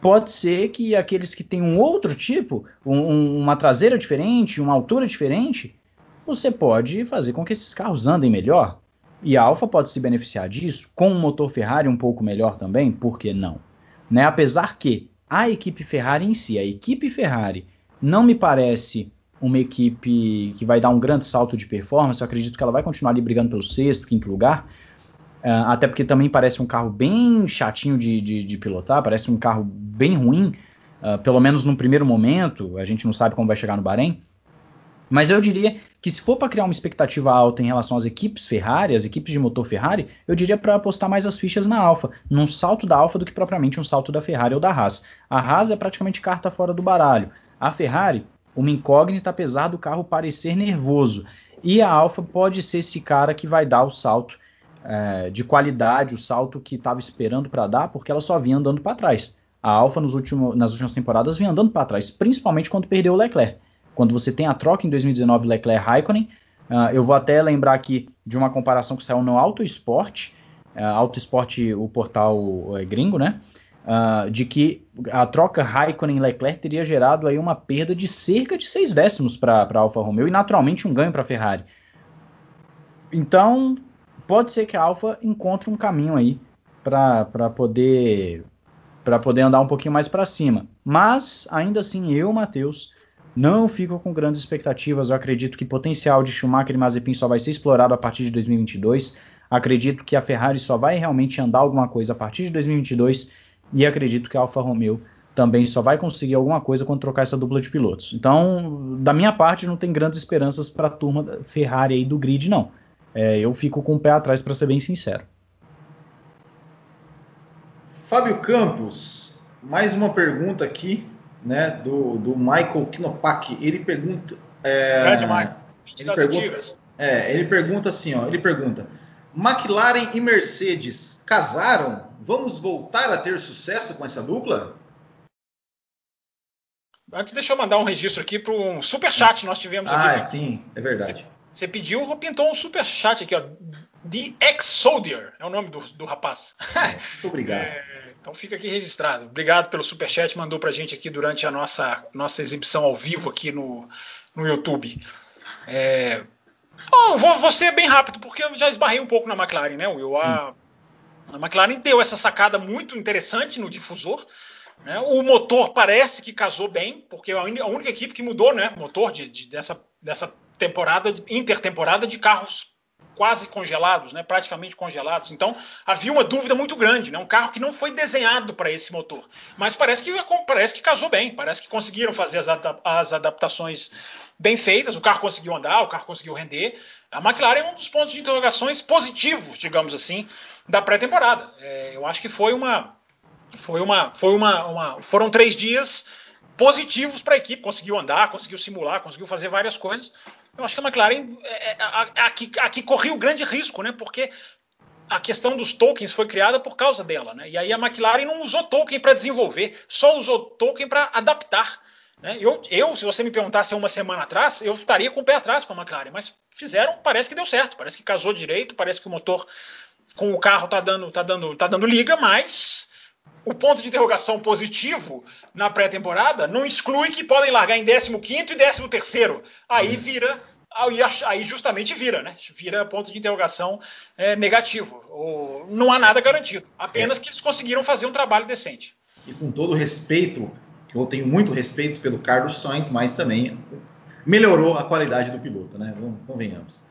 pode ser que aqueles que têm um outro tipo, um, uma traseira diferente, uma altura diferente, você pode fazer com que esses carros andem melhor. E a Alfa pode se beneficiar disso com um motor Ferrari um pouco melhor também, por que não? Né? Apesar que a equipe Ferrari em si, a equipe Ferrari, não me parece uma equipe que vai dar um grande salto de performance. Eu acredito que ela vai continuar ali brigando pelo sexto, quinto lugar. Uh, até porque também parece um carro bem chatinho de, de, de pilotar, parece um carro bem ruim, uh, pelo menos no primeiro momento. A gente não sabe como vai chegar no Bahrein. Mas eu diria que se for para criar uma expectativa alta em relação às equipes Ferrari, as equipes de motor Ferrari, eu diria para apostar mais as fichas na Alfa, num salto da Alfa do que propriamente um salto da Ferrari ou da Haas. A Haas é praticamente carta fora do baralho. A Ferrari, uma incógnita apesar do carro parecer nervoso. E a Alfa pode ser esse cara que vai dar o salto é, de qualidade, o salto que estava esperando para dar, porque ela só vinha andando para trás. A Alfa nas últimas temporadas vinha andando para trás, principalmente quando perdeu o Leclerc quando você tem a troca em 2019 Leclerc-Raikkonen. Uh, eu vou até lembrar aqui de uma comparação que saiu no Auto Sport, uh, Auto Sport, o portal é, gringo, né? Uh, de que a troca Raikkonen-Leclerc teria gerado aí uma perda de cerca de 6 décimos para a Alfa Romeo e naturalmente um ganho para a Ferrari. Então, pode ser que a Alfa encontre um caminho aí para poder para poder andar um pouquinho mais para cima. Mas ainda assim, eu, Matheus, não fico com grandes expectativas. Eu acredito que o potencial de Schumacher e Mazepin só vai ser explorado a partir de 2022. Acredito que a Ferrari só vai realmente andar alguma coisa a partir de 2022 e acredito que a Alfa Romeo também só vai conseguir alguma coisa quando trocar essa dupla de pilotos. Então, da minha parte, não tem grandes esperanças para a turma Ferrari aí do grid, não. É, eu fico com o pé atrás, para ser bem sincero. Fábio Campos, mais uma pergunta aqui né, do, do Michael Knopak. Ele pergunta. É, Grande Michael. Ele pergunta, é, ele pergunta assim, ó, ele pergunta: McLaren e Mercedes casaram? Vamos voltar a ter sucesso com essa dupla? Antes, deixa eu mandar um registro aqui para um super chat que nós tivemos ah, aqui. Ah, sim, é verdade. Você, pediu, pintou um super chat aqui, ó. The Ex Soldier é o nome do, do rapaz. Muito obrigado. É, Então fica aqui registrado. Obrigado pelo superchat, mandou para a gente aqui durante a nossa, nossa exibição ao vivo aqui no, no YouTube. É... Oh, vou, vou ser bem rápido, porque eu já esbarrei um pouco na McLaren, né, Will? A, a McLaren deu essa sacada muito interessante no difusor. Né? O motor parece que casou bem, porque a única equipe que mudou, né? Motor de, de, dessa, dessa temporada, intertemporada de carros quase congelados, né, praticamente congelados. Então havia uma dúvida muito grande, né, um carro que não foi desenhado para esse motor, mas parece que parece que casou bem, parece que conseguiram fazer as, as, adaptações bem feitas, o carro conseguiu andar, o carro conseguiu render. A McLaren é um dos pontos de interrogações positivos, digamos assim, da pré-temporada. É, eu acho que foi uma foi uma foi uma, uma foram três dias positivos para a equipe, conseguiu andar, conseguiu simular, conseguiu fazer várias coisas. Eu acho que a McLaren é, é, aqui, aqui correu grande risco, né? Porque a questão dos tokens foi criada por causa dela, né? E aí a McLaren não usou token para desenvolver, só usou token para adaptar. Né? Eu, eu, se você me perguntasse uma semana atrás, eu estaria com o pé atrás com a McLaren, mas fizeram, parece que deu certo, parece que casou direito, parece que o motor com o carro tá dando, tá dando, tá dando liga, mas o ponto de interrogação positivo na pré-temporada não exclui que podem largar em 15 e 13 Aí uhum. vira, aí justamente vira, né? Vira ponto de interrogação é, negativo. Ou, não há nada garantido, apenas é. que eles conseguiram fazer um trabalho decente. E com todo respeito, eu tenho muito respeito pelo Carlos Sainz, mas também melhorou a qualidade do piloto, né? Convenhamos.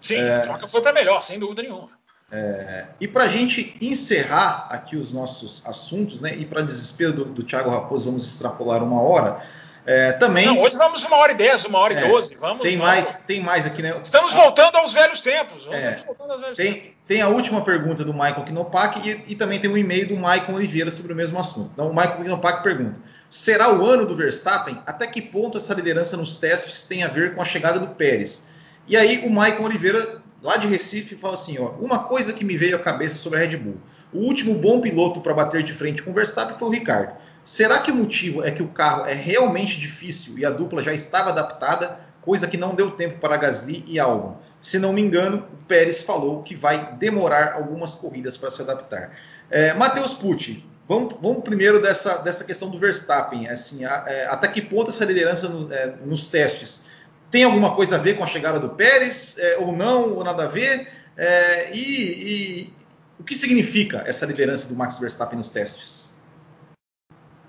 Sim, é... a troca foi para melhor, sem dúvida nenhuma. É, e para a gente encerrar aqui os nossos assuntos, né, e para desespero do, do Thiago Raposo, vamos extrapolar uma hora. É, também. Não, hoje vamos uma hora e dez, uma hora e é, doze. Vamos. Tem vamos. mais, tem mais aqui, né? Estamos voltando aos velhos tempos. É, aos velhos tem, tempos. tem a última pergunta do Michael Knopak e, e também tem um e-mail do Michael Oliveira sobre o mesmo assunto. Então, o Michael Knopak pergunta: será o ano do Verstappen? Até que ponto essa liderança nos testes tem a ver com a chegada do Pérez? E aí o Michael Oliveira lá de Recife, fala assim: ó, uma coisa que me veio à cabeça sobre a Red Bull. O último bom piloto para bater de frente com o Verstappen foi o Ricardo. Será que o motivo é que o carro é realmente difícil e a dupla já estava adaptada, coisa que não deu tempo para Gasly e Albon? Se não me engano, o Pérez falou que vai demorar algumas corridas para se adaptar. É, Matheus Pucci, vamos, vamos, primeiro dessa, dessa questão do Verstappen. Assim, a, é, até que ponto essa liderança no, é, nos testes tem alguma coisa a ver com a chegada do Pérez, é, ou não, ou nada a ver? É, e, e, o que significa essa liderança do Max Verstappen nos testes?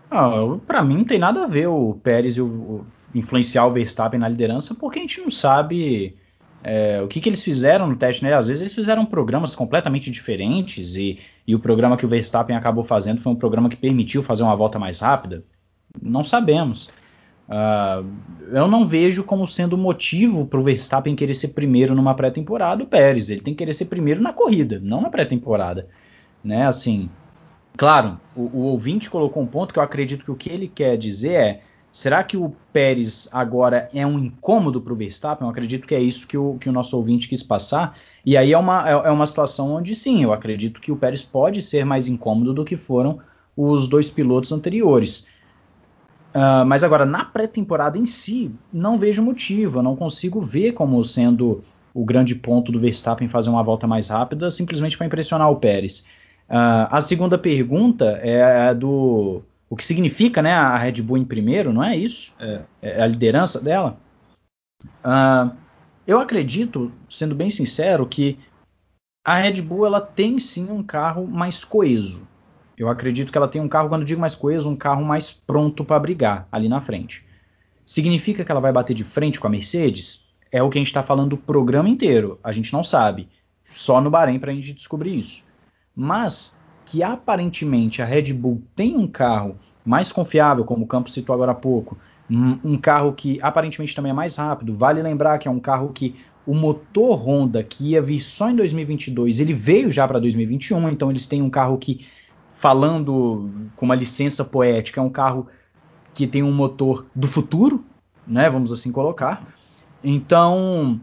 Ah, Para mim não tem nada a ver o Pérez o, o, influenciar o Verstappen na liderança, porque a gente não sabe é, o que, que, eles fizeram no teste, né? Às vezes eles fizeram programas completamente diferentes e, e, o programa que o Verstappen acabou fazendo foi um programa que permitiu fazer uma volta mais rápida. Não sabemos. Uh, eu não vejo como sendo motivo para o Verstappen querer ser primeiro numa pré-temporada o Pérez. Ele tem que querer ser primeiro na corrida, não na pré-temporada. Né? Assim, claro, o, o, ouvinte colocou um ponto que eu acredito que o que ele quer dizer é: será que o Pérez agora é um incômodo para o Verstappen? Eu acredito que é isso que o, que o nosso ouvinte quis passar. E aí é uma, é, é uma situação onde sim, eu acredito que o Pérez pode ser mais incômodo do que foram os dois pilotos anteriores. Uh, mas agora, na pré-temporada em si, não vejo motivo, eu não consigo ver como sendo o grande ponto do Verstappen fazer uma volta mais rápida, simplesmente para impressionar o Pérez. Uh, a segunda pergunta é a do o que significa né, a Red Bull em primeiro, não é isso? É, é a liderança dela. Uh, eu acredito, sendo bem sincero, que a Red Bull ela tem sim um carro mais coeso. Eu acredito que ela tem um carro, quando digo mais coeso, um carro mais pronto para brigar ali na frente. Significa que ela vai bater de frente com a Mercedes? É o que a gente está falando do programa inteiro. A gente não sabe. Só no Bahrein para a gente descobrir isso. Mas que aparentemente a Red Bull tem um carro mais confiável, como o Campos citou agora há pouco, um carro que aparentemente também é mais rápido. Vale lembrar que é um carro que o motor Honda que ia vir só em 2022, ele veio já para 2021, então eles têm um carro que falando com uma licença poética, é um carro que tem um motor do futuro, né? Vamos assim colocar. Então,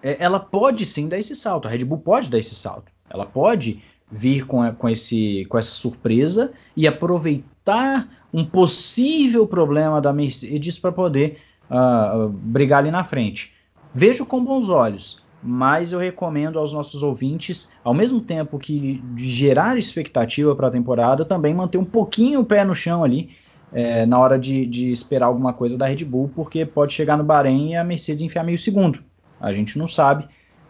é, ela pode sim dar esse salto. A Red Bull pode dar esse salto. Ela pode vir com, com, esse, com essa surpresa e aproveitar um possível problema da Mercedes para poder uh, brigar ali na frente. Vejo com bons olhos. Mas eu recomendo aos nossos ouvintes, ao mesmo tempo que gerar expectativa para a temporada, também manter um pouquinho o pé no chão ali é, na hora de, de, esperar alguma coisa da Red Bull, porque pode chegar no Bahrein e a Mercedes enfiar meio segundo. A gente não sabe,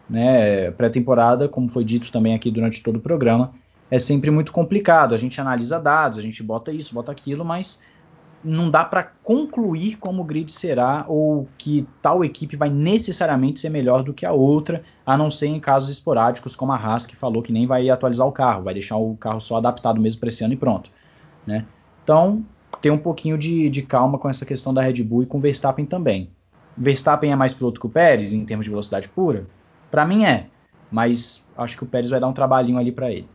né? Pré-temporada, como foi dito também aqui durante todo o programa, é sempre muito complicado. A gente analisa dados, a gente bota isso, bota aquilo, mas não dá para concluir como o grid será ou que tal equipe vai necessariamente ser melhor do que a outra, a não ser em casos esporádicos, como a Haas que falou que nem vai atualizar o carro, vai deixar o carro só adaptado mesmo para esse ano e pronto. Né? Então, ter um pouquinho de, de, calma com essa questão da Red Bull e com o Verstappen também. Verstappen é mais piloto que o Pérez em termos de velocidade pura? Para mim é, mas acho que o Pérez vai dar um trabalhinho ali para ele.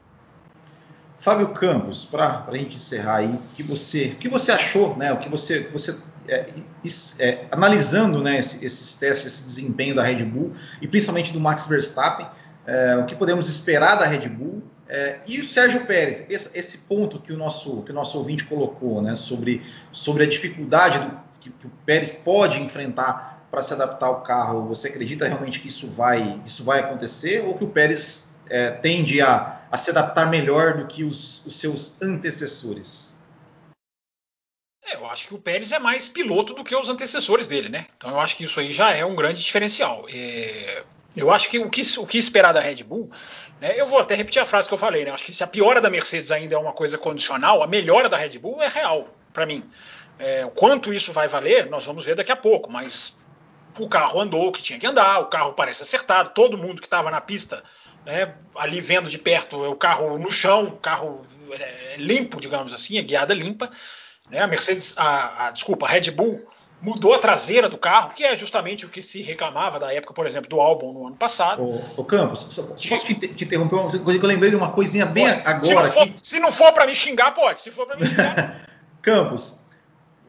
Fábio Campos, para a gente encerrar aí, que você, o que você achou, né? O que você, você é, é, analisando né, esses, esses testes, esse desempenho da Red Bull e principalmente do Max Verstappen, é, o que podemos esperar da Red Bull é, e o Sérgio Pérez, esse, esse, ponto que o nosso, que o nosso ouvinte colocou, né, sobre, sobre a dificuldade do, que, que o Pérez pode enfrentar para se adaptar ao carro, você acredita realmente que isso vai, isso vai acontecer ou que o Pérez é, tende a, a, se adaptar melhor do que os, os seus antecessores? É, eu acho que o Pérez é mais piloto do que os antecessores dele, né? Então eu acho que isso aí já é um grande diferencial. É, eu acho que o, que o que esperar da Red Bull, né, eu vou até repetir a frase que eu falei, né? Acho que se a piora da Mercedes ainda é uma coisa condicional, a melhora da Red Bull é real, para mim. É, o quanto isso vai valer, nós vamos ver daqui a pouco, mas o carro andou o que tinha que andar, o carro parece acertado, todo mundo que estava na pista né, ali vendo de perto o carro no chão, o carro é, limpo, digamos assim, a guiada limpa. Né, a Mercedes, a, a, desculpa, a Red Bull mudou a traseira do carro, que é justamente o que se reclamava da época, por exemplo, do álbum no ano passado. O, Campos, só, posso te, te, interromper uma coisa que eu lembrei de uma coisinha bem pode. agora. Se não, for, se for para me xingar, pode. Se for para me xingar. Campos,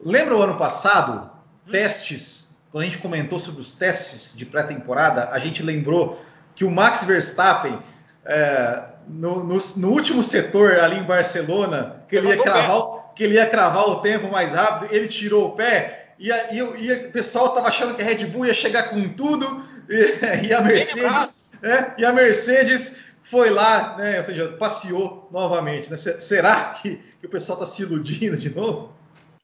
lembra o ano passado, hum. testes, quando a gente comentou sobre os testes de pré-temporada, a gente lembrou que o Max Verstappen, é, no, no, no, último setor ali em Barcelona, que ele, ia cravar, que ele ia cravar o tempo mais rápido, ele tirou o pé e, a, e, e o pessoal estava achando que a Red Bull ia chegar com tudo e, e a Mercedes, né, e a Mercedes foi lá, né, ou seja, passeou novamente. Né? Será que, que o pessoal está se iludindo de novo?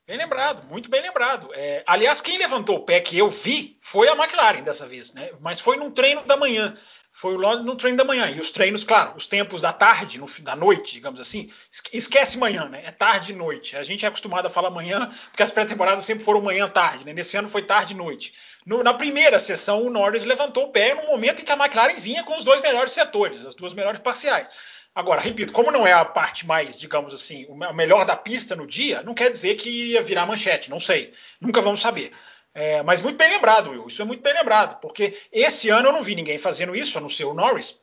Bem lembrado, muito bem lembrado. É, aliás, quem levantou o pé que eu vi foi a McLaren dessa vez, né? Mas foi num treino da manhã foi no treino da manhã. E os treinos, claro, os tempos da tarde, no, da noite, digamos assim, esquece manhã, né? É tarde e noite. A gente é acostumado a falar manhã, porque as pré-temporadas sempre foram manhã-tarde, né? Nesse ano foi tarde e noite. No, na primeira sessão, o Norris levantou o pé no momento em que a McLaren vinha com os dois melhores setores, as duas melhores parciais. Agora, repito, como não é a parte mais, digamos assim, o melhor da pista no dia, não quer dizer que ia virar manchete, não sei. Nunca vamos saber. É, mas muito bem lembrado, Will. Isso é muito bem lembrado, porque esse ano eu não vi ninguém fazendo isso, a não ser o Norris.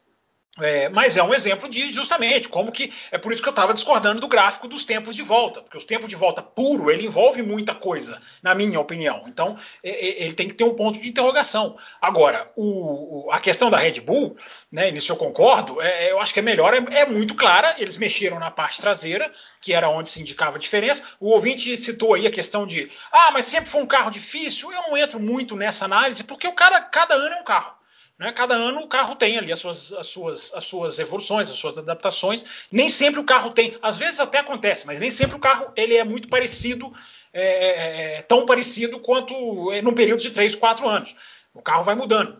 É, mas é um exemplo de justamente como que é por isso que eu estava discordando do gráfico dos tempos de volta, porque os tempos de volta puro ele envolve muita coisa, na minha opinião. Então é, ele tem que ter um ponto de interrogação. Agora, o, a questão da Red Bull, né, nisso eu concordo, é, é eu acho que é melhor, é, é, muito clara. Eles mexeram na parte traseira, que era onde se indicava a diferença. O ouvinte citou aí a questão de ah, mas sempre foi um carro difícil. Eu não entro muito nessa análise, porque o cara, cada ano é um carro. Né? Cada ano o carro tem ali as suas, as, suas, as suas evoluções, as suas adaptações. Nem sempre o carro tem, às vezes até acontece, mas nem sempre o carro ele é muito parecido, é, é, é tão parecido quanto é, num período de 3, 4 anos. O carro vai mudando.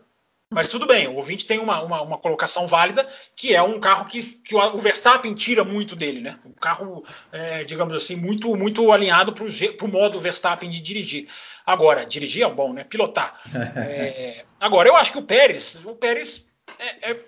Mas tudo bem, o ouvinte tem uma, uma, uma, colocação válida, que é um carro que, que o Verstappen tira muito dele, né? Um carro, é, digamos assim, muito, muito alinhado para o modo Verstappen de dirigir. Agora, dirigir é bom, né? Pilotar. É, agora, eu acho que o Pérez, o Pérez é, é,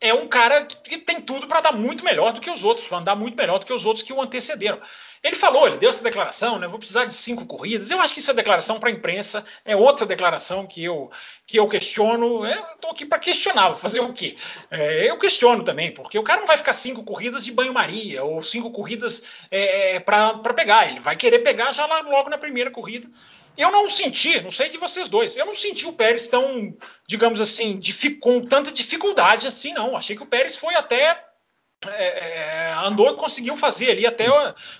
é um cara que tem tudo para dar muito melhor do que os outros, para andar muito melhor do que os outros que o antecederam. Ele falou, ele deu essa declaração, né? Vou precisar de cinco corridas. Eu acho que isso é declaração para a imprensa, é outra declaração que eu, que eu questiono. Eu estou aqui para questionar, vou fazer o quê? É, eu questiono também, porque o cara não vai ficar cinco corridas de banho-maria ou cinco corridas é, é para pegar. Ele vai querer pegar já lá logo na primeira corrida. Eu não senti, não sei de vocês dois, eu não senti o Pérez tão, digamos assim, com tanta dificuldade assim, não. Achei que o Pérez foi até é, é, andou e conseguiu fazer ali até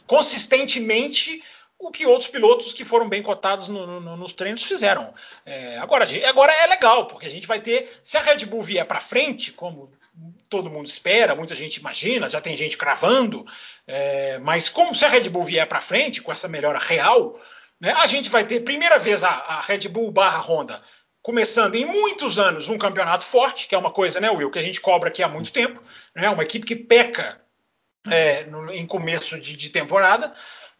consistentemente o que outros pilotos que foram bem cotados no, no, nos treinos fizeram. É, agora, agora é legal, porque a gente vai ter, se a Red Bull vier para frente, como todo mundo espera, muita gente imagina, já tem gente cravando, é, mas como se a Red Bull vier para frente com essa melhora real, né, a gente vai ter primeira vez a, a Red Bull barra Honda começando em muitos anos um campeonato forte, que é uma coisa, né, Will, que a gente cobra aqui há muito tempo, né, uma equipe que peca é, no, em começo de, de temporada.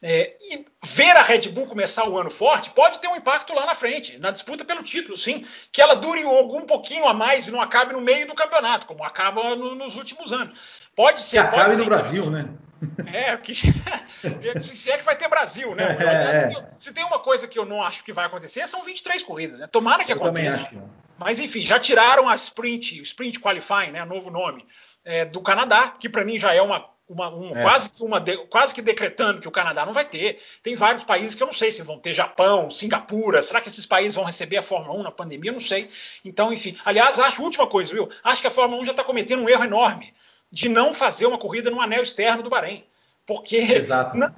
É, e ver a Red Bull começar o ano forte pode ter um impacto lá na frente, na disputa pelo título, sim. Que ela dure algum pouquinho a mais e não acabe no meio do campeonato, como acaba no, nos últimos anos. Pode ser. Que acabe pode no Brasil, né? É, que, se é que vai ter Brasil, né? É, se, tem, se, tem, uma coisa que eu não acho que vai acontecer, são 23 corridas, né? Tomara que eu aconteça. Mas enfim, já tiraram a Sprint, o Sprint Qualifying, né? Novo nome, é, do Canadá, que para mim já é uma uma, um, é. quase, que uma de, quase que decretando que o Canadá não vai ter. Tem vários países que eu não sei se vão ter, Japão, Singapura. Será que esses países vão receber a Fórmula 1 na pandemia? Eu não sei. Então, enfim. Aliás, acho última coisa, viu? Acho que a Fórmula 1 já está cometendo um erro enorme de não fazer uma corrida no anel externo do Bahrein. Porque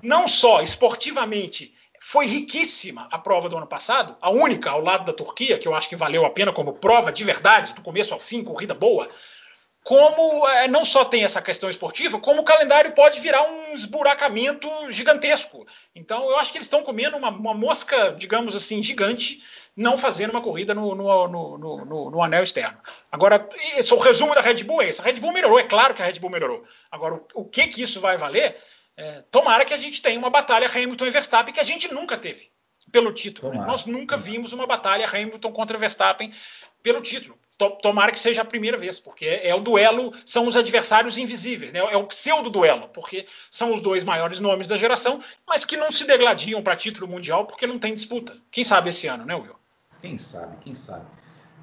não só esportivamente foi riquíssima a prova do ano passado, a única ao lado da Turquia, que eu acho que valeu a pena como prova de verdade, do começo ao fim, corrida boa, como é, não só tem essa questão esportiva, como o calendário pode virar um esburacamento gigantesco. Então, eu acho que eles estão comendo uma, uma, mosca, digamos assim, gigante, não fazendo uma corrida no, no, no, no, anel externo. Agora, esse, o resumo da Red Bull é esse. A Red Bull melhorou, é claro que a Red Bull melhorou. Agora, o, o que, que isso vai valer? É, tomara que a gente tenha uma batalha Hamilton e Verstappen que a gente nunca teve pelo título. Né? Nós nunca vimos uma batalha Hamilton contra Verstappen pelo título tomara que seja a primeira vez, porque é, é, o duelo, são os adversários invisíveis, né? é o pseudo-duelo, porque são os dois maiores nomes da geração, mas que não se degladiam para título mundial porque não tem disputa. Quem sabe esse ano, né, Will? Quem sabe, quem sabe.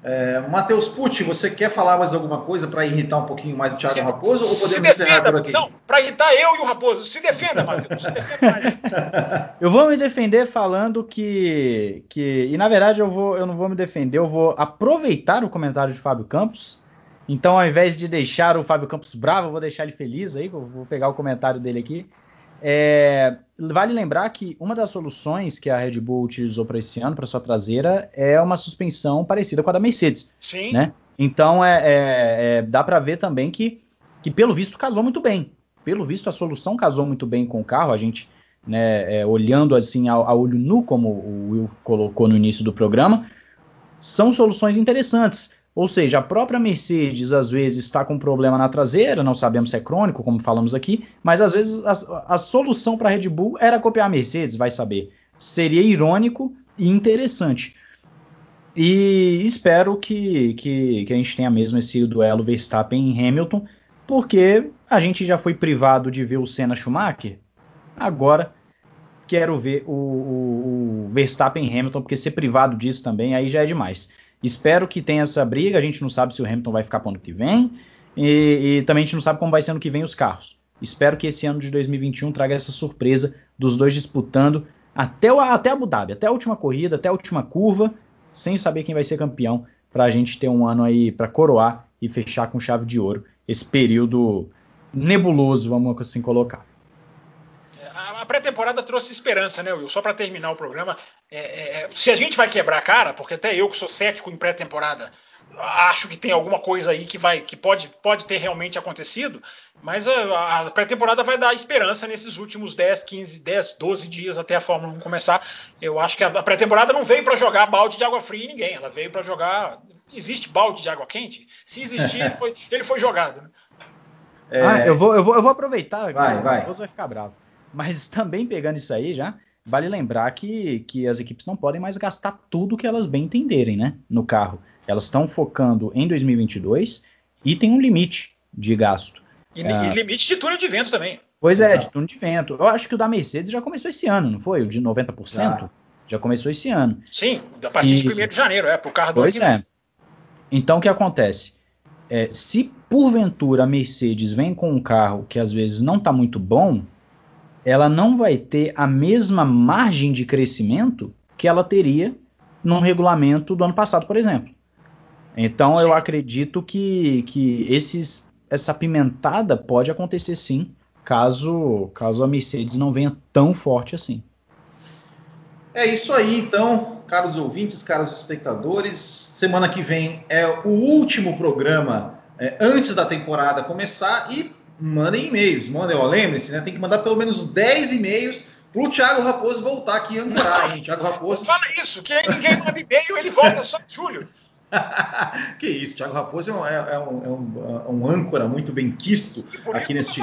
É, Matheus Pucci, você quer falar mais alguma coisa para irritar um pouquinho mais o Thiago se, Raposo ou podemos defenda, encerrar por aqui? Não, para irritar eu e o Raposo. Se defenda, Matheus. Se defenda mais. eu vou me defender falando que, que. E na verdade eu, vou, eu não vou me defender, eu vou aproveitar o comentário de Fábio Campos. Então, ao invés de deixar o Fábio Campos bravo, eu vou deixar ele feliz aí. Vou pegar o comentário dele aqui. É, vale lembrar que uma das soluções que a Red Bull utilizou para esse ano, para sua traseira, é uma suspensão parecida com a da Mercedes. Sim. Né? Então é, é, é dá para ver também que, que, pelo visto, casou muito bem. Pelo visto, a solução casou muito bem com o carro. A gente, né, é, olhando assim a, a olho nu, como o Will colocou no início do programa, são soluções interessantes. Ou seja, a própria Mercedes às vezes está com problema na traseira, não sabemos se é crônico, como falamos aqui, mas às vezes a, a solução para a Red Bull era copiar a Mercedes, vai saber. Seria irônico e interessante. E espero que, que, que a gente tenha mesmo esse duelo Verstappen e Hamilton, porque a gente já foi privado de ver o Senna Schumacher, agora quero ver o, o, o Verstappen e Hamilton, porque ser privado disso também aí já é demais. Espero que tenha essa briga. A gente não sabe se o Hamilton vai ficar para o ano que vem. E, e, também a gente não sabe como vai ser ano que vem os carros. Espero que esse ano de 2021 traga essa surpresa dos dois disputando até, o, até Abu Dhabi, até a última corrida, até a última curva, sem saber quem vai ser campeão, para a gente ter um ano aí para coroar e fechar com chave de ouro esse período nebuloso, vamos assim colocar a pré-temporada trouxe esperança, né, Will? Só para terminar o programa, é, é, é, se a gente vai quebrar a cara, porque até eu que sou cético em pré-temporada, acho que tem alguma coisa aí que vai, que pode, pode ter realmente acontecido, mas a, a pré-temporada vai dar esperança nesses últimos 10, 15, 10, 12 dias até a Fórmula 1 começar. Eu acho que a, a pré-temporada não veio para jogar balde de água fria em ninguém, ela veio para jogar. Existe balde de água quente? Se existir, ele foi, ele foi jogado. Né? É... Ah, eu vou, eu vou, eu vou aproveitar. Vai, vai. O vai ficar bravo. Mas também pegando isso aí já, vale lembrar que, que as equipes não podem mais gastar tudo que elas bem entenderem né, no carro. Elas estão focando em 2022 e tem um limite de gasto. E, uh, e limite de túnel de vento também. Pois Exato. é, de túnel de vento. Eu acho que o da Mercedes já começou esse ano, não foi? O de 90%? Já, já começou esse ano. Sim, a partir e, de 1 de janeiro, é, para o carro do Pois é. Então o que acontece? É, se porventura a Mercedes vem com um carro que às vezes não está muito bom, ela não vai ter a mesma margem de crescimento que ela teria num regulamento do ano passado, por exemplo. Então sim. eu acredito que, que esses, essa pimentada pode acontecer sim, caso, caso a Mercedes não venha tão forte assim. É isso aí, então, caros ouvintes, caros espectadores. Semana que vem é o último programa é, antes da temporada começar e mandem e-mails. Mandem, ó, lembre-se, né? Tem que mandar pelo menos 10 e-mails para o Thiago Raposo voltar aqui e ancorar, hein? Thiago Raposo. Não fala isso, que ninguém manda e-mail, ele volta só em julho. que isso, Thiago Raposo é, é, é um, é um, é um âncora muito bem quisto aqui neste,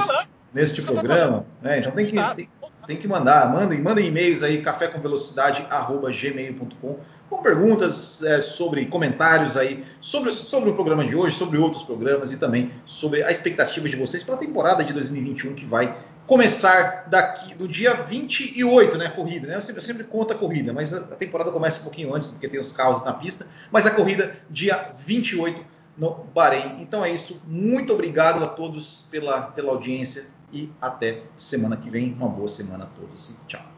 neste programa. Né? Então tem que, tem, tem que mandar, mandem, mandem e-mails aí, cafécomvelocidade@gmail.com com perguntas é, sobre comentários aí sobre, sobre o programa de hoje, sobre outros programas e também sobre a expectativa de vocês para a temporada de 2021 que vai começar daqui do dia 28, né? Corrida, né? Eu sempre, eu sempre conto a corrida, mas a, a temporada começa um pouquinho antes, porque tem os carros na pista, mas a corrida dia 28 no Bahrein. Então é isso. Muito obrigado a todos pela, pela audiência e até semana que vem. Uma boa semana a todos e tchau.